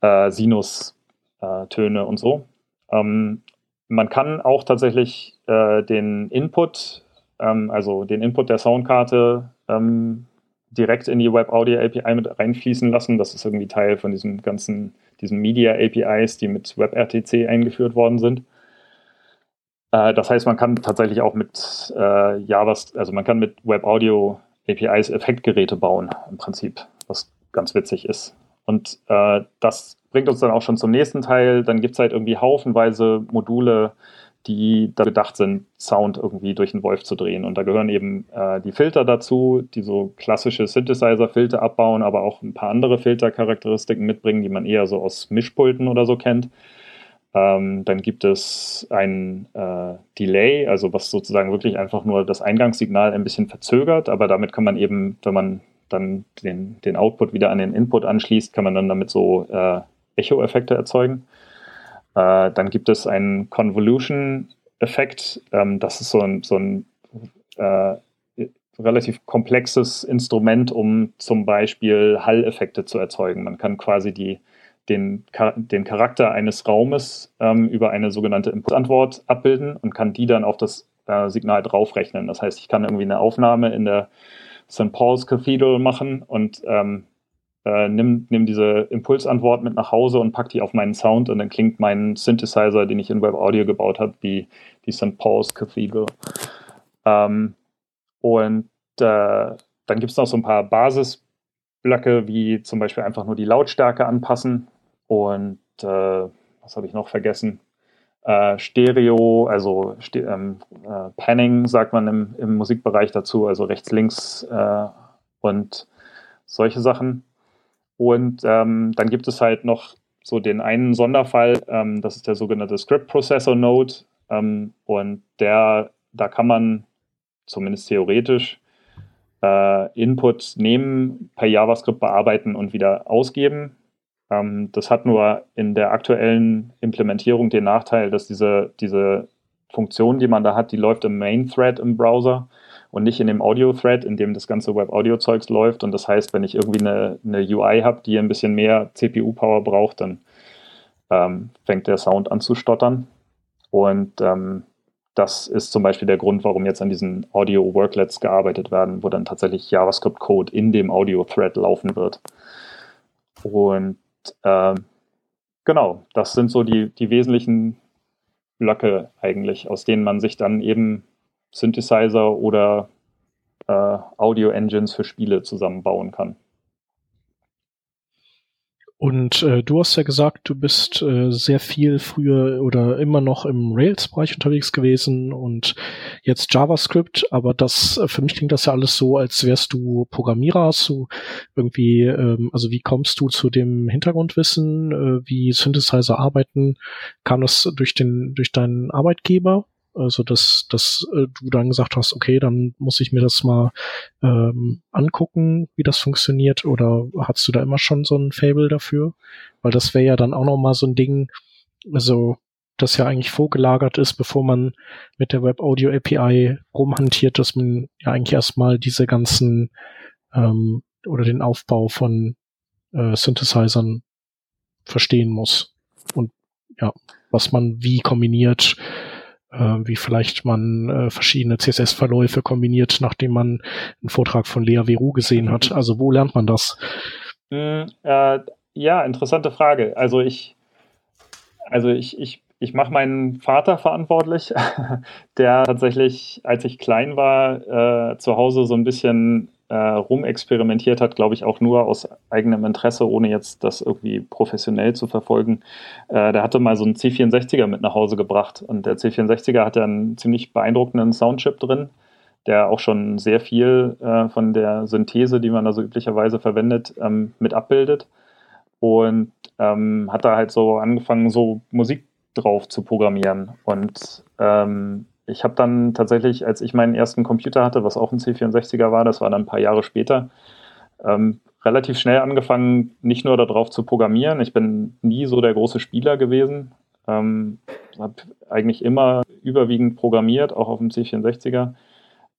Äh, Sinus-Töne äh, und so. Ähm, man kann auch tatsächlich äh, den Input, ähm, also den Input der Soundkarte ähm, direkt in die Web Audio API mit reinfließen lassen. Das ist irgendwie Teil von diesem ganzen, diesen Media APIs, die mit WebRTC eingeführt worden sind. Äh, das heißt, man kann tatsächlich auch mit äh, Java, also man kann mit Web Audio APIs Effektgeräte bauen, im Prinzip, was ganz witzig ist. Und äh, das bringt uns dann auch schon zum nächsten Teil. Dann gibt es halt irgendwie haufenweise Module, die da gedacht sind, Sound irgendwie durch den Wolf zu drehen. Und da gehören eben äh, die Filter dazu, die so klassische Synthesizer-Filter abbauen, aber auch ein paar andere Filtercharakteristiken mitbringen, die man eher so aus Mischpulten oder so kennt. Ähm, dann gibt es ein äh, Delay, also was sozusagen wirklich einfach nur das Eingangssignal ein bisschen verzögert, aber damit kann man eben, wenn man dann den, den Output wieder an den Input anschließt, kann man dann damit so äh, Echo-Effekte erzeugen. Äh, dann gibt es einen Convolution-Effekt. Ähm, das ist so ein, so ein äh, relativ komplexes Instrument, um zum Beispiel Hall-Effekte zu erzeugen. Man kann quasi die, den, den Charakter eines Raumes ähm, über eine sogenannte Input-Antwort abbilden und kann die dann auf das äh, Signal draufrechnen. Das heißt, ich kann irgendwie eine Aufnahme in der St. Paul's Cathedral machen und ähm, äh, nimm, nimm diese Impulsantwort mit nach Hause und pack die auf meinen Sound und dann klingt mein Synthesizer, den ich in Web Audio gebaut habe, wie die St. Paul's Cathedral. Ähm, und äh, dann gibt es noch so ein paar Basisblöcke, wie zum Beispiel einfach nur die Lautstärke anpassen und äh, was habe ich noch vergessen? Äh, Stereo, also ste ähm, äh, Panning sagt man im, im, Musikbereich dazu, also rechts, links äh, und solche Sachen. Und ähm, dann gibt es halt noch so den einen Sonderfall, ähm, das ist der sogenannte Script Processor Node. Ähm, und der, da kann man zumindest theoretisch äh, Input nehmen, per JavaScript bearbeiten und wieder ausgeben. Ähm, das hat nur in der aktuellen Implementierung den Nachteil, dass diese, diese Funktion, die man da hat, die läuft im Main Thread im Browser und nicht in dem Audio-Thread, in dem das ganze Web-Audio-Zeugs läuft. Und das heißt, wenn ich irgendwie eine, eine UI habe, die ein bisschen mehr CPU-Power braucht, dann ähm, fängt der Sound an zu stottern. Und ähm, das ist zum Beispiel der Grund, warum jetzt an diesen Audio-Worklets gearbeitet werden, wo dann tatsächlich JavaScript-Code in dem Audio-Thread laufen wird. Und äh, genau, das sind so die, die wesentlichen Blöcke eigentlich, aus denen man sich dann eben Synthesizer oder äh, Audio-Engines für Spiele zusammenbauen kann. Und äh, du hast ja gesagt, du bist äh, sehr viel früher oder immer noch im Rails-Bereich unterwegs gewesen und jetzt JavaScript, aber das für mich klingt das ja alles so, als wärst du Programmierer, hast du irgendwie, ähm, also wie kommst du zu dem Hintergrundwissen, äh, wie Synthesizer arbeiten? Kam das durch den, durch deinen Arbeitgeber? Also dass, dass äh, du dann gesagt hast, okay, dann muss ich mir das mal ähm, angucken, wie das funktioniert. Oder hast du da immer schon so ein Fable dafür? Weil das wäre ja dann auch noch mal so ein Ding, also das ja eigentlich vorgelagert ist, bevor man mit der Web Audio API rumhantiert, dass man ja eigentlich erstmal diese ganzen ähm, oder den Aufbau von äh, Synthesizern verstehen muss. Und ja, was man wie kombiniert, wie vielleicht man äh, verschiedene CSS-Verläufe kombiniert, nachdem man einen Vortrag von Lea Veru gesehen hat. Also wo lernt man das? Mm, äh, ja, interessante Frage. Also ich, also ich, ich, ich mache meinen Vater verantwortlich, der tatsächlich, als ich klein war, äh, zu Hause so ein bisschen äh, rumexperimentiert hat, glaube ich, auch nur aus eigenem Interesse, ohne jetzt das irgendwie professionell zu verfolgen. Äh, der hatte mal so einen C64er mit nach Hause gebracht und der C64er hat ja einen ziemlich beeindruckenden Soundchip drin, der auch schon sehr viel äh, von der Synthese, die man da so üblicherweise verwendet, ähm, mit abbildet. Und ähm, hat da halt so angefangen, so Musik drauf zu programmieren. Und ähm, ich habe dann tatsächlich, als ich meinen ersten Computer hatte, was auch ein C64er war, das war dann ein paar Jahre später, ähm, relativ schnell angefangen, nicht nur darauf zu programmieren. Ich bin nie so der große Spieler gewesen. Ähm, habe eigentlich immer überwiegend programmiert, auch auf dem C64er.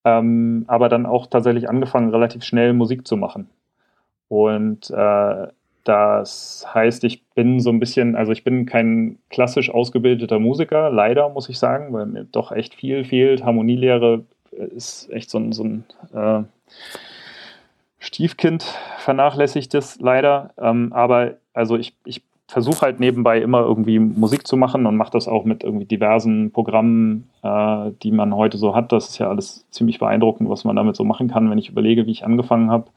Ähm, aber dann auch tatsächlich angefangen, relativ schnell Musik zu machen. Und äh, das heißt, ich bin so ein bisschen, also ich bin kein klassisch ausgebildeter Musiker, leider muss ich sagen, weil mir doch echt viel fehlt. Harmonielehre ist echt so ein, so ein äh, Stiefkind, vernachlässigt es leider. Ähm, aber also ich, ich versuche halt nebenbei immer irgendwie Musik zu machen und mache das auch mit irgendwie diversen Programmen, äh, die man heute so hat. Das ist ja alles ziemlich beeindruckend, was man damit so machen kann, wenn ich überlege, wie ich angefangen habe.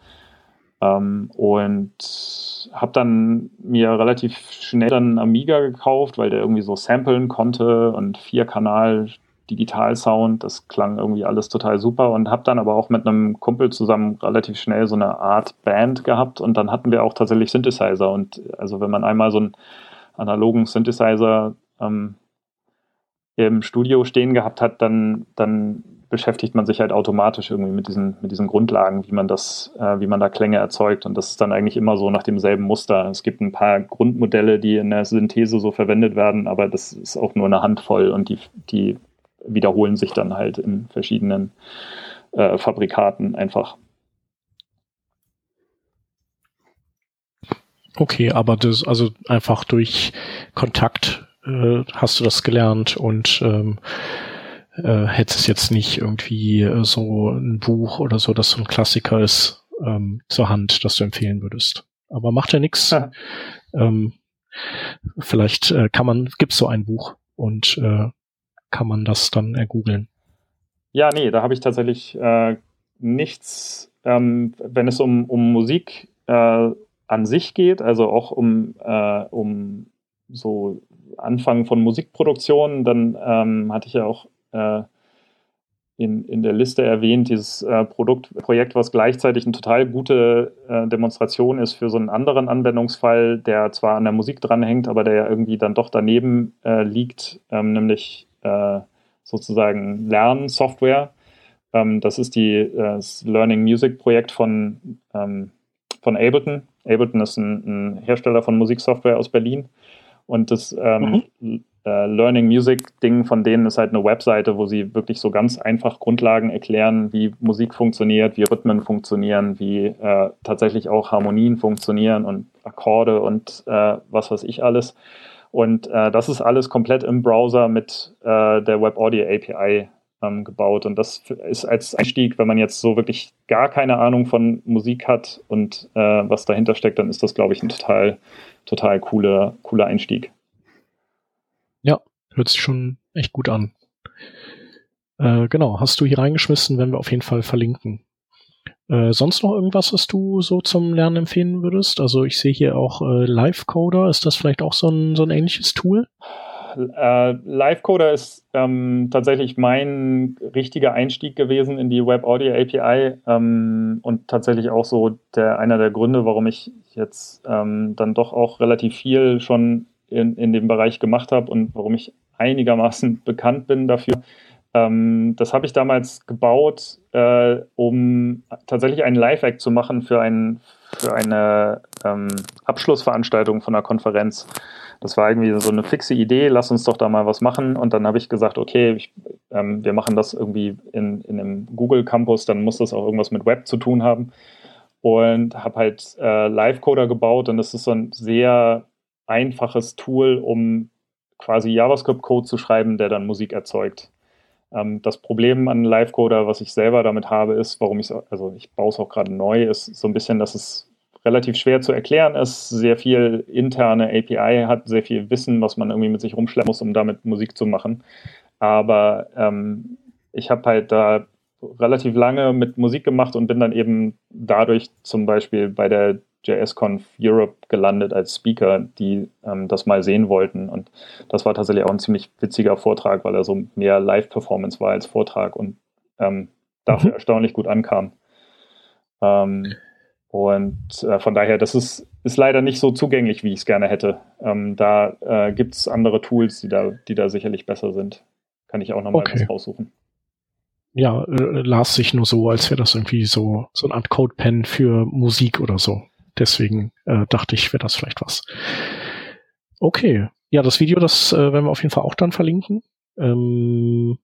Ähm, und habe dann mir relativ schnell dann Amiga gekauft, weil der irgendwie so samplen konnte und vier Kanal Digital-Sound, das klang irgendwie alles total super. Und habe dann aber auch mit einem Kumpel zusammen relativ schnell so eine Art Band gehabt. Und dann hatten wir auch tatsächlich Synthesizer. Und also wenn man einmal so einen analogen Synthesizer ähm, im Studio stehen gehabt hat, dann, dann beschäftigt man sich halt automatisch irgendwie mit diesen, mit diesen Grundlagen, wie man das, äh, wie man da Klänge erzeugt. Und das ist dann eigentlich immer so nach demselben Muster. Es gibt ein paar Grundmodelle, die in der Synthese so verwendet werden, aber das ist auch nur eine Handvoll und die, die wiederholen sich dann halt in verschiedenen äh, Fabrikaten einfach. Okay, aber das also einfach durch Kontakt äh, hast du das gelernt und ähm, äh, hättest jetzt nicht irgendwie äh, so ein Buch oder so, das so ein Klassiker ist, ähm, zur Hand, das du empfehlen würdest. Aber macht ja nichts. Ja. Ähm, vielleicht äh, kann man, gibt's so ein Buch und äh, kann man das dann ergoogeln. Ja, nee, da habe ich tatsächlich äh, nichts, ähm, wenn es um, um Musik äh, an sich geht, also auch um, äh, um so Anfang von Musikproduktion, dann ähm, hatte ich ja auch äh, in, in der Liste erwähnt, dieses äh, Produkt, Projekt, was gleichzeitig eine total gute äh, Demonstration ist für so einen anderen Anwendungsfall, der zwar an der Musik dranhängt, aber der ja irgendwie dann doch daneben äh, liegt, ähm, nämlich äh, sozusagen Lernsoftware. Ähm, das ist die, äh, das Learning Music Projekt von, ähm, von Ableton. Ableton ist ein, ein Hersteller von Musiksoftware aus Berlin. Und das ähm, mhm äh, Learning Music Ding von denen ist halt eine Webseite, wo sie wirklich so ganz einfach Grundlagen erklären, wie Musik funktioniert, wie Rhythmen funktionieren, wie äh, tatsächlich auch Harmonien funktionieren und Akkorde und äh, was weiß ich alles. Und äh, das ist alles komplett im Browser mit äh, der Web Audio API ähm, gebaut. Und das ist als Einstieg, wenn man jetzt so wirklich gar keine Ahnung von Musik hat und äh, was dahinter steckt, dann ist das, glaube ich, ein total, total cooler, cooler Einstieg. Ja, hört sich schon echt gut an. Äh, genau, hast du hier reingeschmissen, werden wir auf jeden Fall verlinken. Äh, sonst noch irgendwas, was du so zum Lernen empfehlen würdest? Also ich sehe hier auch äh, Livecoder. Ist das vielleicht auch so ein, so ein ähnliches Tool? Äh, Livecoder ist ähm, tatsächlich mein richtiger Einstieg gewesen in die Web Audio API ähm, und tatsächlich auch so der, einer der Gründe, warum ich jetzt ähm, dann doch auch relativ viel schon in, in dem Bereich gemacht habe und warum ich einigermaßen bekannt bin dafür. Ähm, das habe ich damals gebaut, äh, um tatsächlich einen Live-Act zu machen für, ein, für eine ähm, Abschlussveranstaltung von einer Konferenz. Das war irgendwie so eine fixe Idee, lass uns doch da mal was machen. Und dann habe ich gesagt, okay, ich, ähm, wir machen das irgendwie in, in einem Google Campus, dann muss das auch irgendwas mit Web zu tun haben. Und habe halt äh, Live-Coder gebaut und das ist so ein sehr einfaches Tool, um quasi JavaScript-Code zu schreiben, der dann Musik erzeugt. Ähm, das Problem an Livecoder, was ich selber damit habe, ist, warum ich also ich baue es auch gerade neu, ist so ein bisschen, dass es relativ schwer zu erklären ist, sehr viel interne API hat, sehr viel Wissen, was man irgendwie mit sich rumschleppen muss, um damit Musik zu machen. Aber ähm, ich habe halt da relativ lange mit Musik gemacht und bin dann eben dadurch zum Beispiel bei der JSConf Europe gelandet als Speaker, die ähm, das mal sehen wollten. Und das war tatsächlich auch ein ziemlich witziger Vortrag, weil er so mehr Live-Performance war als Vortrag und ähm, dafür mhm. erstaunlich gut ankam. Ähm, und äh, von daher, das ist, ist leider nicht so zugänglich, wie ich es gerne hätte. Ähm, da äh, gibt es andere Tools, die da, die da sicherlich besser sind. Kann ich auch nochmal okay. was raussuchen. Ja, äh, las sich nur so, als wäre das irgendwie so, so eine Art Code-Pen für Musik oder so. Deswegen äh, dachte ich, wäre das vielleicht was. Okay. Ja, das Video, das äh, werden wir auf jeden Fall auch dann verlinken. Ähm,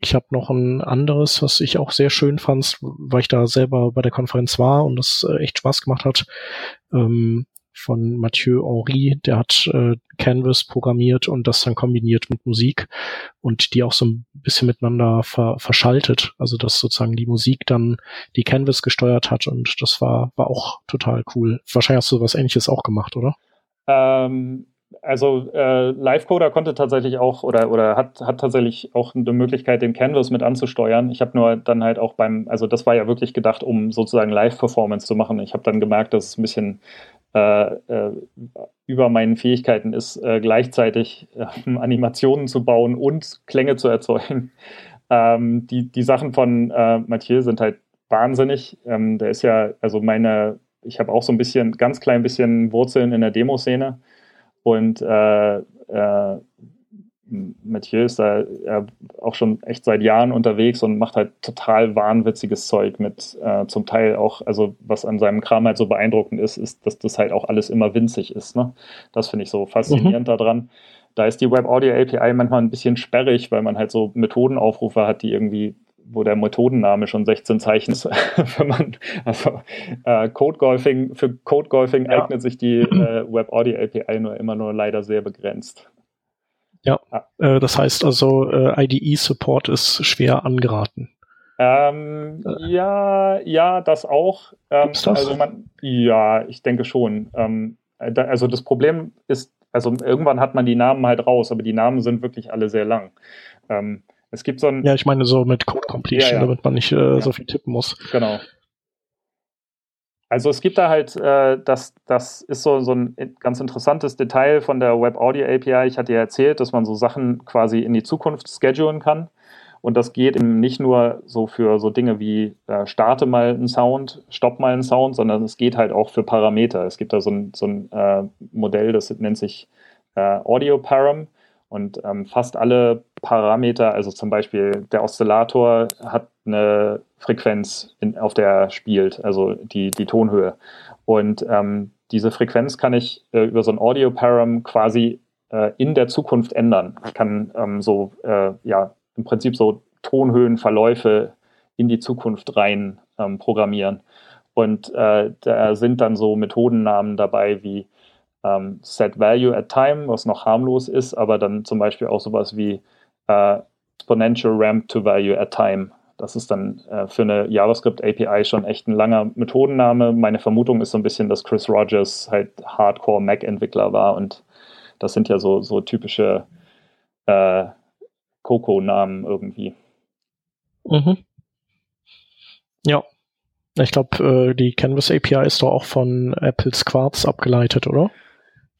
ich habe noch ein anderes, was ich auch sehr schön fand, weil ich da selber bei der Konferenz war und das äh, echt Spaß gemacht hat. Ähm, von Mathieu Henry, der hat äh, Canvas programmiert und das dann kombiniert mit Musik und die auch so ein bisschen miteinander ver verschaltet. Also dass sozusagen die Musik dann die Canvas gesteuert hat und das war, war auch total cool. Wahrscheinlich hast du was ähnliches auch gemacht, oder? Ähm, also äh, Livecoder konnte tatsächlich auch oder oder hat hat tatsächlich auch eine Möglichkeit, den Canvas mit anzusteuern. Ich habe nur dann halt auch beim, also das war ja wirklich gedacht, um sozusagen Live-Performance zu machen. Ich habe dann gemerkt, dass es ein bisschen über meinen Fähigkeiten ist, äh, gleichzeitig äh, Animationen zu bauen und Klänge zu erzeugen. Ähm, die, die Sachen von äh, Mathieu sind halt wahnsinnig. Ähm, der ist ja, also meine, ich habe auch so ein bisschen, ganz klein bisschen Wurzeln in der Demoszene. Und äh, äh, Mathieu ist da ja, auch schon echt seit Jahren unterwegs und macht halt total wahnwitziges Zeug mit äh, zum Teil auch, also was an seinem Kram halt so beeindruckend ist, ist, dass das halt auch alles immer winzig ist. Ne? Das finde ich so faszinierend mhm. daran. Da ist die Web Audio API manchmal ein bisschen sperrig, weil man halt so Methodenaufrufe hat, die irgendwie wo der Methodenname schon 16 Zeichen ist, wenn man, also äh, Code Golfing, für Code Golfing ja. eignet sich die äh, Web Audio API nur immer nur leider sehr begrenzt. Ja, ah. äh, das heißt also, äh, IDE-Support ist schwer angeraten. Ähm, äh. Ja, ja, das auch. Ähm, das? Also man, ja, ich denke schon. Ähm, da, also das Problem ist, also irgendwann hat man die Namen halt raus, aber die Namen sind wirklich alle sehr lang. Ähm, es gibt so ein. Ja, ich meine so mit Code Completion, ja, ja. damit man nicht äh, ja. so viel tippen muss. Genau. Also es gibt da halt, äh, das, das ist so, so ein ganz interessantes Detail von der Web Audio API. Ich hatte ja erzählt, dass man so Sachen quasi in die Zukunft schedulen kann. Und das geht eben nicht nur so für so Dinge wie äh, starte mal einen Sound, stopp mal einen Sound, sondern es geht halt auch für Parameter. Es gibt da so ein, so ein äh, Modell, das nennt sich äh, Audio Param. Und ähm, fast alle Parameter, also zum Beispiel der Oszillator hat eine Frequenz, in, auf der er spielt, also die, die Tonhöhe. Und ähm, diese Frequenz kann ich äh, über so ein Audio-Param quasi äh, in der Zukunft ändern. Ich kann ähm, so, äh, ja, im Prinzip so Tonhöhenverläufe in die Zukunft rein ähm, programmieren. Und äh, da sind dann so Methodennamen dabei wie ähm, Set Value at Time, was noch harmlos ist, aber dann zum Beispiel auch sowas wie äh, Exponential Ramp to Value at Time. Das ist dann äh, für eine JavaScript API schon echt ein langer Methodenname. Meine Vermutung ist so ein bisschen, dass Chris Rogers halt Hardcore Mac-Entwickler war und das sind ja so, so typische äh, Coco-Namen irgendwie. Mhm. Ja. Ich glaube, äh, die Canvas API ist doch auch von Apples Quartz abgeleitet, oder?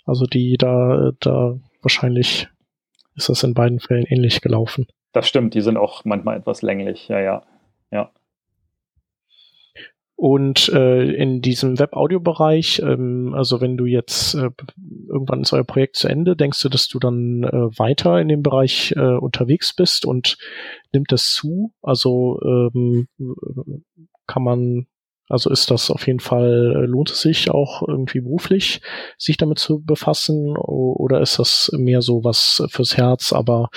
Also die da, da wahrscheinlich ist das in beiden Fällen ähnlich gelaufen. Das stimmt, die sind auch manchmal etwas länglich, ja, ja. Ja. Und äh, in diesem Web-Audio-Bereich, ähm, also wenn du jetzt äh, irgendwann ist euer Projekt zu Ende, denkst du, dass du dann äh, weiter in dem Bereich äh, unterwegs bist und nimmt das zu? Also ähm, kann man also ist das auf jeden Fall, äh, lohnt es sich auch irgendwie beruflich, sich damit zu befassen? Oder ist das mehr so was fürs Herz, aber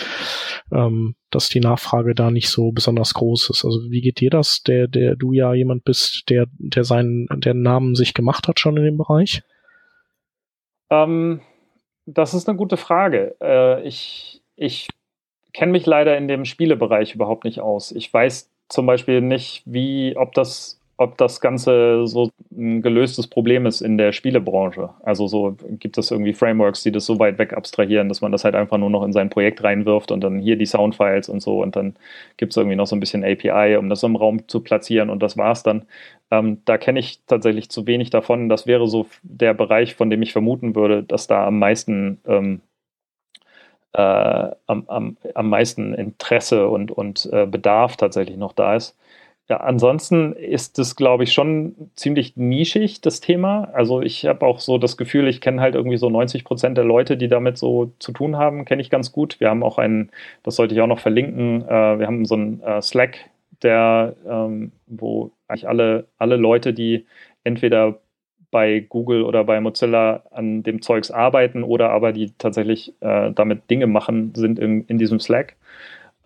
ähm, dass die Nachfrage da nicht so besonders groß ist? Also wie geht dir das, der, der du ja jemand bist, der, der seinen, der Namen sich gemacht hat schon in dem Bereich? Ähm, das ist eine gute Frage. Äh, ich ich kenne mich leider in dem Spielebereich überhaupt nicht aus. Ich weiß zum Beispiel nicht, wie, ob das ob das Ganze so ein gelöstes Problem ist in der Spielebranche. Also so gibt es irgendwie Frameworks, die das so weit weg abstrahieren, dass man das halt einfach nur noch in sein Projekt reinwirft und dann hier die Soundfiles und so und dann gibt es irgendwie noch so ein bisschen API, um das im Raum zu platzieren und das war's dann. Ähm, da kenne ich tatsächlich zu wenig davon. Das wäre so der Bereich, von dem ich vermuten würde, dass da am meisten ähm, äh, am, am, am meisten Interesse und, und äh, Bedarf tatsächlich noch da ist. Ja, ansonsten ist es, glaube ich, schon ziemlich nischig, das Thema. Also ich habe auch so das Gefühl, ich kenne halt irgendwie so 90 Prozent der Leute, die damit so zu tun haben, kenne ich ganz gut. Wir haben auch einen, das sollte ich auch noch verlinken, äh, wir haben so einen äh, Slack, der, ähm, wo eigentlich alle, alle Leute, die entweder bei Google oder bei Mozilla an dem Zeugs arbeiten oder aber die tatsächlich äh, damit Dinge machen, sind in, in diesem Slack.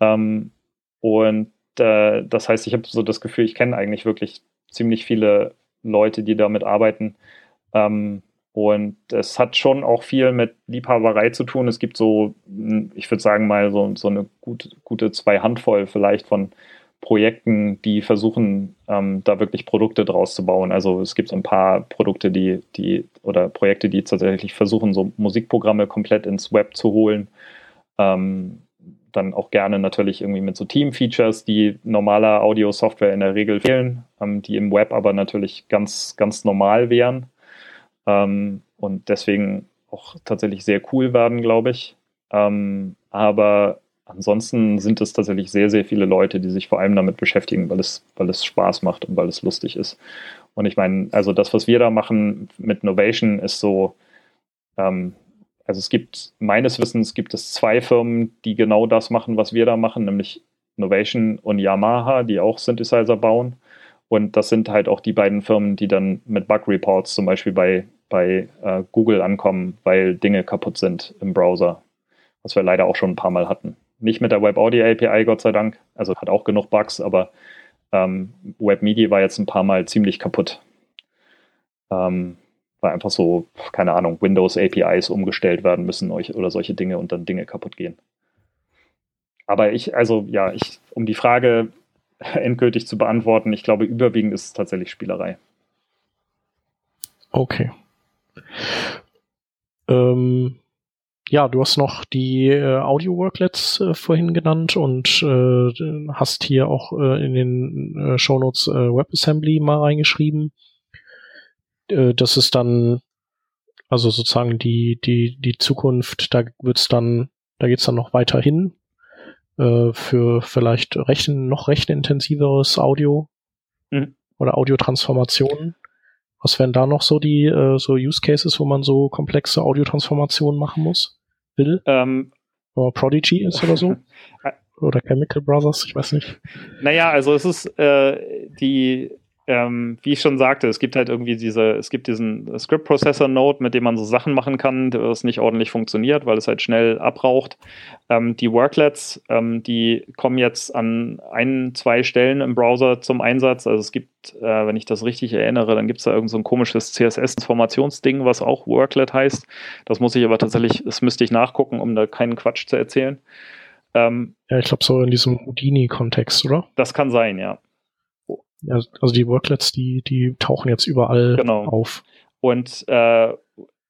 Ähm, und äh, das heißt, ich habe so das Gefühl, ich kenne eigentlich wirklich ziemlich viele Leute, die damit arbeiten. Ähm, und es hat schon auch viel mit Liebhaberei zu tun. Es gibt so, ich würde sagen mal, so, so eine gut, gute zwei Handvoll vielleicht von Projekten, die versuchen, ähm, da wirklich Produkte draus zu bauen. Also es gibt ein paar Produkte, die, die oder Projekte, die tatsächlich versuchen, so Musikprogramme komplett ins Web zu holen. Ähm, dann auch gerne natürlich irgendwie mit so Team-Features, die normaler Audio-Software in der Regel fehlen, ähm, die im Web aber natürlich ganz, ganz normal wären ähm, und deswegen auch tatsächlich sehr cool werden, glaube ich. Ähm, aber ansonsten sind es tatsächlich sehr, sehr viele Leute, die sich vor allem damit beschäftigen, weil es, weil es Spaß macht und weil es lustig ist. Und ich meine, also das, was wir da machen mit Novation, ist so, ähm, also es gibt, meines Wissens gibt es zwei Firmen, die genau das machen, was wir da machen, nämlich Novation und Yamaha, die auch Synthesizer bauen. Und das sind halt auch die beiden Firmen, die dann mit Bug Reports zum Beispiel bei, bei äh, Google ankommen, weil Dinge kaputt sind im Browser. Was wir leider auch schon ein paar Mal hatten. Nicht mit der Web Audio API, Gott sei Dank. Also hat auch genug Bugs, aber ähm, Web MIDI war jetzt ein paar Mal ziemlich kaputt. Ähm, weil einfach so, keine Ahnung, Windows APIs umgestellt werden müssen oder solche Dinge und dann Dinge kaputt gehen. Aber ich, also ja, ich, um die Frage endgültig zu beantworten, ich glaube, überwiegend ist es tatsächlich Spielerei. Okay. Ähm, ja, du hast noch die äh, Audio-Worklets äh, vorhin genannt und äh, hast hier auch äh, in den äh, Shownotes äh, WebAssembly mal reingeschrieben äh, das ist dann, also sozusagen die, die, die Zukunft, da wird's dann, da geht's dann noch weiter hin äh, für vielleicht rechen, noch rechenintensiveres Audio mhm. oder Audiotransformationen. Was wären da noch so die äh, so Use Cases, wo man so komplexe Audiotransformationen machen muss? Will? Ähm, oder Prodigy ist oder so? oder Chemical Brothers, ich weiß nicht. Naja, also es ist äh, die ähm, wie ich schon sagte, es gibt halt irgendwie diese, es gibt diesen Script Processor Node, mit dem man so Sachen machen kann, das nicht ordentlich funktioniert, weil es halt schnell abraucht. Ähm, die Worklets, ähm, die kommen jetzt an ein, zwei Stellen im Browser zum Einsatz. Also es gibt, äh, wenn ich das richtig erinnere, dann gibt es da irgend so ein komisches CSS-Transformationsding, was auch Worklet heißt. Das muss ich aber tatsächlich, das müsste ich nachgucken, um da keinen Quatsch zu erzählen. Ähm, ja, ich glaube so in diesem Houdini-Kontext, oder? Das kann sein, ja. Ja, also die Worklets, die, die tauchen jetzt überall genau. auf. Und äh,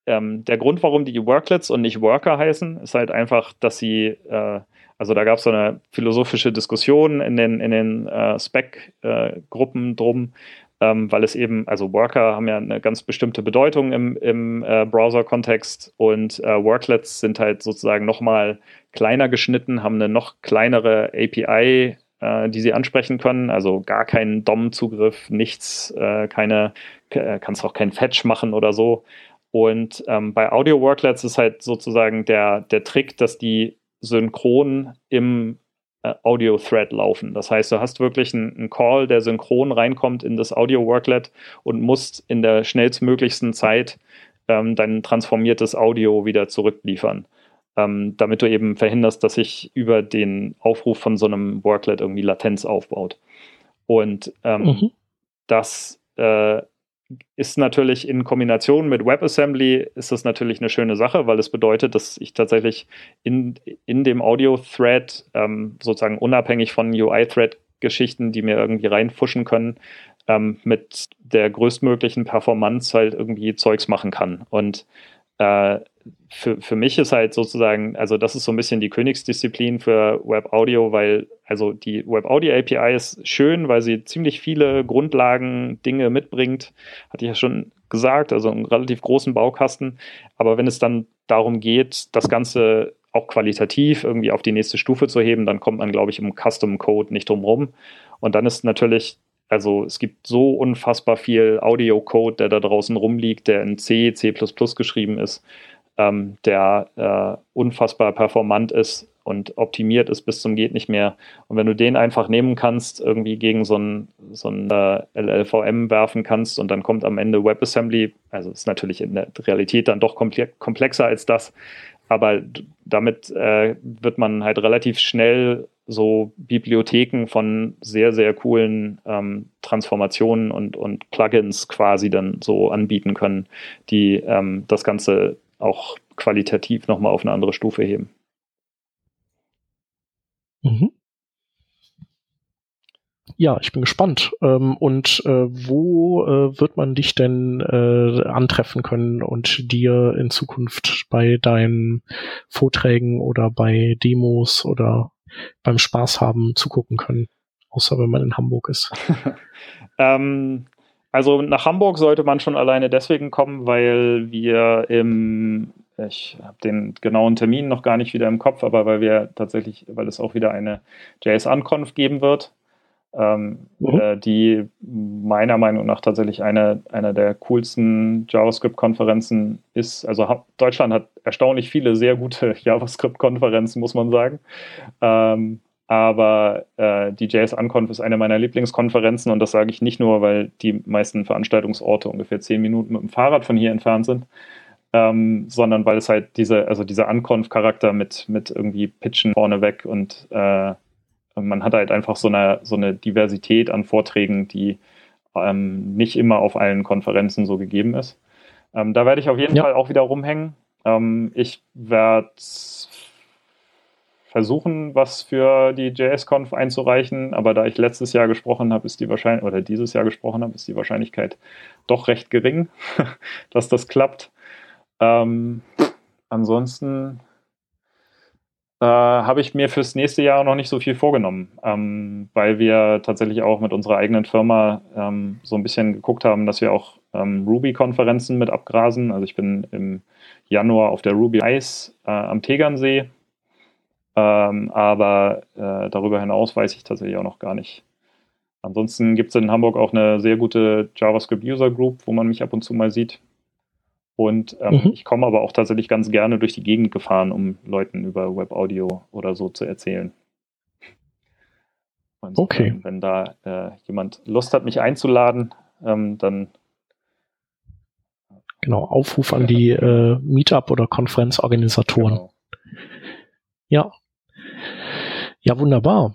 ähm, der Grund, warum die Worklets und nicht Worker heißen, ist halt einfach, dass sie, äh, also da gab es so eine philosophische Diskussion in den, in den äh, Spec-Gruppen drum, ähm, weil es eben, also Worker haben ja eine ganz bestimmte Bedeutung im, im äh, Browser-Kontext und äh, Worklets sind halt sozusagen nochmal kleiner geschnitten, haben eine noch kleinere API äh, die sie ansprechen können. Also gar keinen DOM-Zugriff, nichts, äh, keine, äh, kannst auch keinen Fetch machen oder so. Und ähm, bei Audio-Worklets ist halt sozusagen der, der Trick, dass die synchron im äh, Audio-Thread laufen. Das heißt, du hast wirklich einen, Call, der synchron reinkommt in das Audio-Worklet und musst in der schnellstmöglichsten Zeit ähm, dein transformiertes Audio wieder zurückliefern ähm, damit du eben verhinderst, dass sich über den Aufruf von so einem Worklet irgendwie Latenz aufbaut. Und ähm, mhm. das äh, ist natürlich in Kombination mit WebAssembly ist das natürlich eine schöne Sache, weil es bedeutet, dass ich tatsächlich in, in dem Audio-Thread ähm, sozusagen unabhängig von UI-Thread-Geschichten, die mir irgendwie reinfuschen können, ähm, mit der größtmöglichen Performance halt irgendwie Zeugs machen kann. Und äh, für, für mich ist halt sozusagen, also das ist so ein bisschen die Königsdisziplin für Web Audio, weil also die Web Audio API ist schön, weil sie ziemlich viele Grundlagen, Dinge mitbringt, hatte ich ja schon gesagt, also einen relativ großen Baukasten. Aber wenn es dann darum geht, das Ganze auch qualitativ irgendwie auf die nächste Stufe zu heben, dann kommt man, glaube ich, im Custom Code nicht drum rum. Und dann ist natürlich also es gibt so unfassbar viel Audio-Code, der da draußen rumliegt, der in C, C geschrieben ist, ähm, der äh, unfassbar performant ist und optimiert ist bis zum geht nicht mehr. Und wenn du den einfach nehmen kannst, irgendwie gegen so ein, so ein äh, LLVM werfen kannst und dann kommt am Ende WebAssembly, also ist natürlich in der Realität dann doch komplexer als das, aber damit äh, wird man halt relativ schnell so Bibliotheken von sehr, sehr coolen ähm, Transformationen und, und Plugins quasi dann so anbieten können, die ähm, das Ganze auch qualitativ nochmal auf eine andere Stufe heben. Mhm. Ja, ich bin gespannt. Ähm, und äh, wo äh, wird man dich denn äh, antreffen können und dir in Zukunft bei deinen Vorträgen oder bei Demos oder beim Spaß haben zugucken können? Außer wenn man in Hamburg ist. ähm, also nach Hamburg sollte man schon alleine deswegen kommen, weil wir im ich habe den genauen Termin noch gar nicht wieder im Kopf, aber weil wir tatsächlich, weil es auch wieder eine JS-Anconf geben wird, ähm, mhm. äh, die meiner Meinung nach tatsächlich eine, eine der coolsten JavaScript-Konferenzen ist. Also ha Deutschland hat erstaunlich viele sehr gute JavaScript-Konferenzen, muss man sagen. Ähm, aber äh, die JS Unconf ist eine meiner Lieblingskonferenzen und das sage ich nicht nur, weil die meisten Veranstaltungsorte ungefähr zehn Minuten mit dem Fahrrad von hier entfernt sind, ähm, sondern weil es halt diese, also dieser Unconf-Charakter mit, mit irgendwie Pitchen vorneweg und äh, man hat halt einfach so eine, so eine Diversität an Vorträgen, die ähm, nicht immer auf allen Konferenzen so gegeben ist. Ähm, da werde ich auf jeden ja. Fall auch wieder rumhängen. Ähm, ich werde versuchen, was für die JS-Conf einzureichen, aber da ich letztes Jahr gesprochen habe, ist die Wahrscheinlichkeit, oder dieses Jahr gesprochen habe, ist die Wahrscheinlichkeit doch recht gering, dass das klappt. Ähm, ansonsten äh, habe ich mir fürs nächste Jahr noch nicht so viel vorgenommen, ähm, weil wir tatsächlich auch mit unserer eigenen Firma ähm, so ein bisschen geguckt haben, dass wir auch ähm, Ruby-Konferenzen mit abgrasen. Also ich bin im Januar auf der Ruby Ice äh, am Tegernsee, ähm, aber äh, darüber hinaus weiß ich tatsächlich auch noch gar nicht. Ansonsten gibt es in Hamburg auch eine sehr gute JavaScript User Group, wo man mich ab und zu mal sieht. Und ähm, mhm. ich komme aber auch tatsächlich ganz gerne durch die Gegend gefahren, um Leuten über Webaudio oder so zu erzählen. Und okay. Ähm, wenn da äh, jemand Lust hat, mich einzuladen, ähm, dann. Genau, Aufruf an die äh, Meetup- oder Konferenzorganisatoren. Genau. Ja. Ja, wunderbar.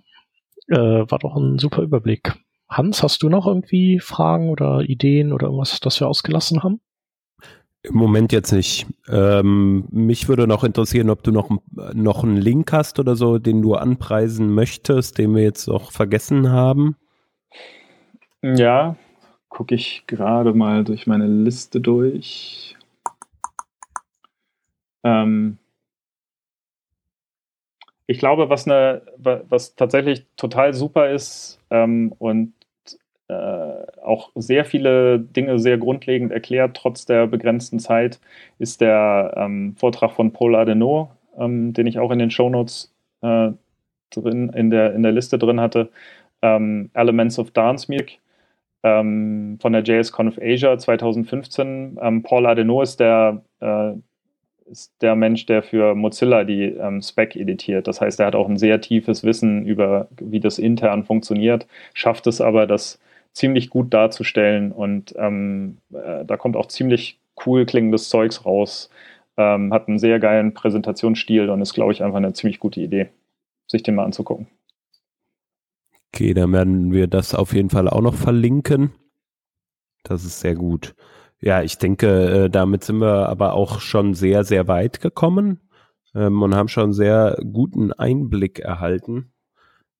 Äh, war doch ein super Überblick. Hans, hast du noch irgendwie Fragen oder Ideen oder irgendwas, das wir ausgelassen haben? Im Moment jetzt nicht. Ähm, mich würde noch interessieren, ob du noch, noch einen Link hast oder so, den du anpreisen möchtest, den wir jetzt noch vergessen haben. Ja, gucke ich gerade mal durch meine Liste durch. Ähm, ich glaube, was, eine, was tatsächlich total super ist ähm, und auch sehr viele Dinge sehr grundlegend erklärt, trotz der begrenzten Zeit, ist der ähm, Vortrag von Paul Adenau, ähm, den ich auch in den Shownotes äh, drin, in der, in der Liste drin hatte, ähm, Elements of Dance Music ähm, von der JSConf Asia 2015. Ähm, Paul Adenau ist der, äh, ist der Mensch, der für Mozilla die ähm, Spec editiert. Das heißt, er hat auch ein sehr tiefes Wissen über, wie das intern funktioniert, schafft es aber, das ziemlich gut darzustellen und ähm, äh, da kommt auch ziemlich cool klingendes Zeugs raus. Ähm, hat einen sehr geilen Präsentationsstil und ist, glaube ich, einfach eine ziemlich gute Idee, sich den mal anzugucken. Okay, dann werden wir das auf jeden Fall auch noch verlinken. Das ist sehr gut. Ja, ich denke, äh, damit sind wir aber auch schon sehr, sehr weit gekommen ähm, und haben schon sehr guten Einblick erhalten.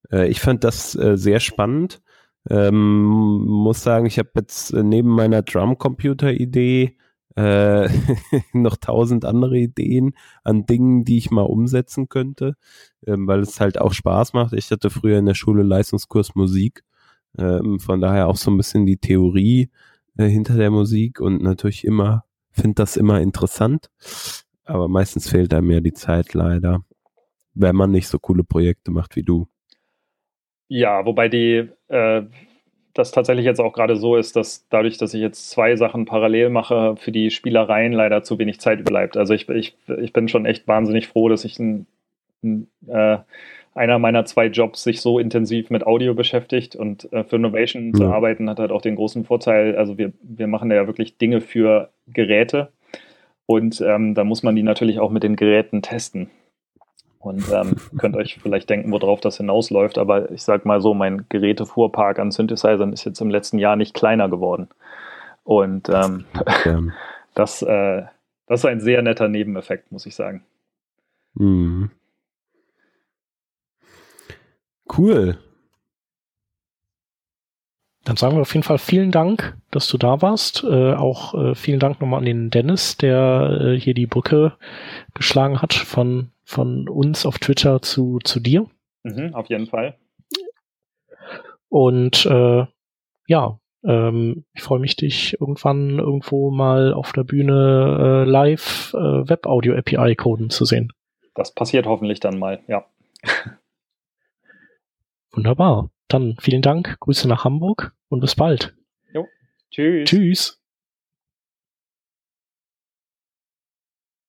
Äh, ich fand das äh, sehr spannend Ähm, muss sagen, ich habe jetzt neben meiner Drumcomputer-Idee äh, noch tausend andere Ideen an Dingen, die ich mal umsetzen könnte, ähm, weil es halt auch Spaß macht. Ich hatte früher in der Schule Leistungskurs Musik, ähm, von daher auch so ein bisschen die Theorie äh, hinter der Musik und natürlich immer, finde das immer interessant, aber meistens fehlt einem ja die Zeit leider, wenn man nicht so coole Projekte macht wie du. Ja, wobei die äh, das tatsächlich jetzt auch gerade so ist, dass dadurch, dass ich jetzt zwei Sachen parallel mache, für die Spielereien leider zu wenig Zeit bleibt. Also ich, ich, ich bin schon echt wahnsinnig froh, dass ich ein, ein, äh, einer meiner zwei Jobs sich so intensiv mit Audio beschäftigt und äh, für Innovation ja. zu arbeiten hat halt auch den großen Vorteil, also wir, wir machen ja wirklich Dinge für Geräte und ähm, da muss man die natürlich auch mit den Geräten testen. Und ähm, könnt euch vielleicht denken, worauf das hinausläuft. Aber ich sag mal so, mein Gerätefuhrpark an Synthesizern ist jetzt im letzten Jahr nicht kleiner geworden. Und ähm, ja. das, äh, das ist ein sehr netter Nebeneffekt, muss ich sagen. Mhm. Cool. Dann sagen wir auf jeden Fall vielen Dank, dass du da warst. Äh, auch äh, vielen Dank nochmal an den Dennis, der äh, hier die Brücke geschlagen hat von von uns auf Twitter zu, zu dir. Mhm, auf jeden Fall. Und äh, ja, ähm, ich freue mich, dich irgendwann irgendwo mal auf der Bühne äh, live äh, Web-Audio-API coden zu sehen. Das passiert hoffentlich dann mal, ja. Wunderbar. Dann vielen Dank, Grüße nach Hamburg und bis bald. Jo, tschüss. Tschüss.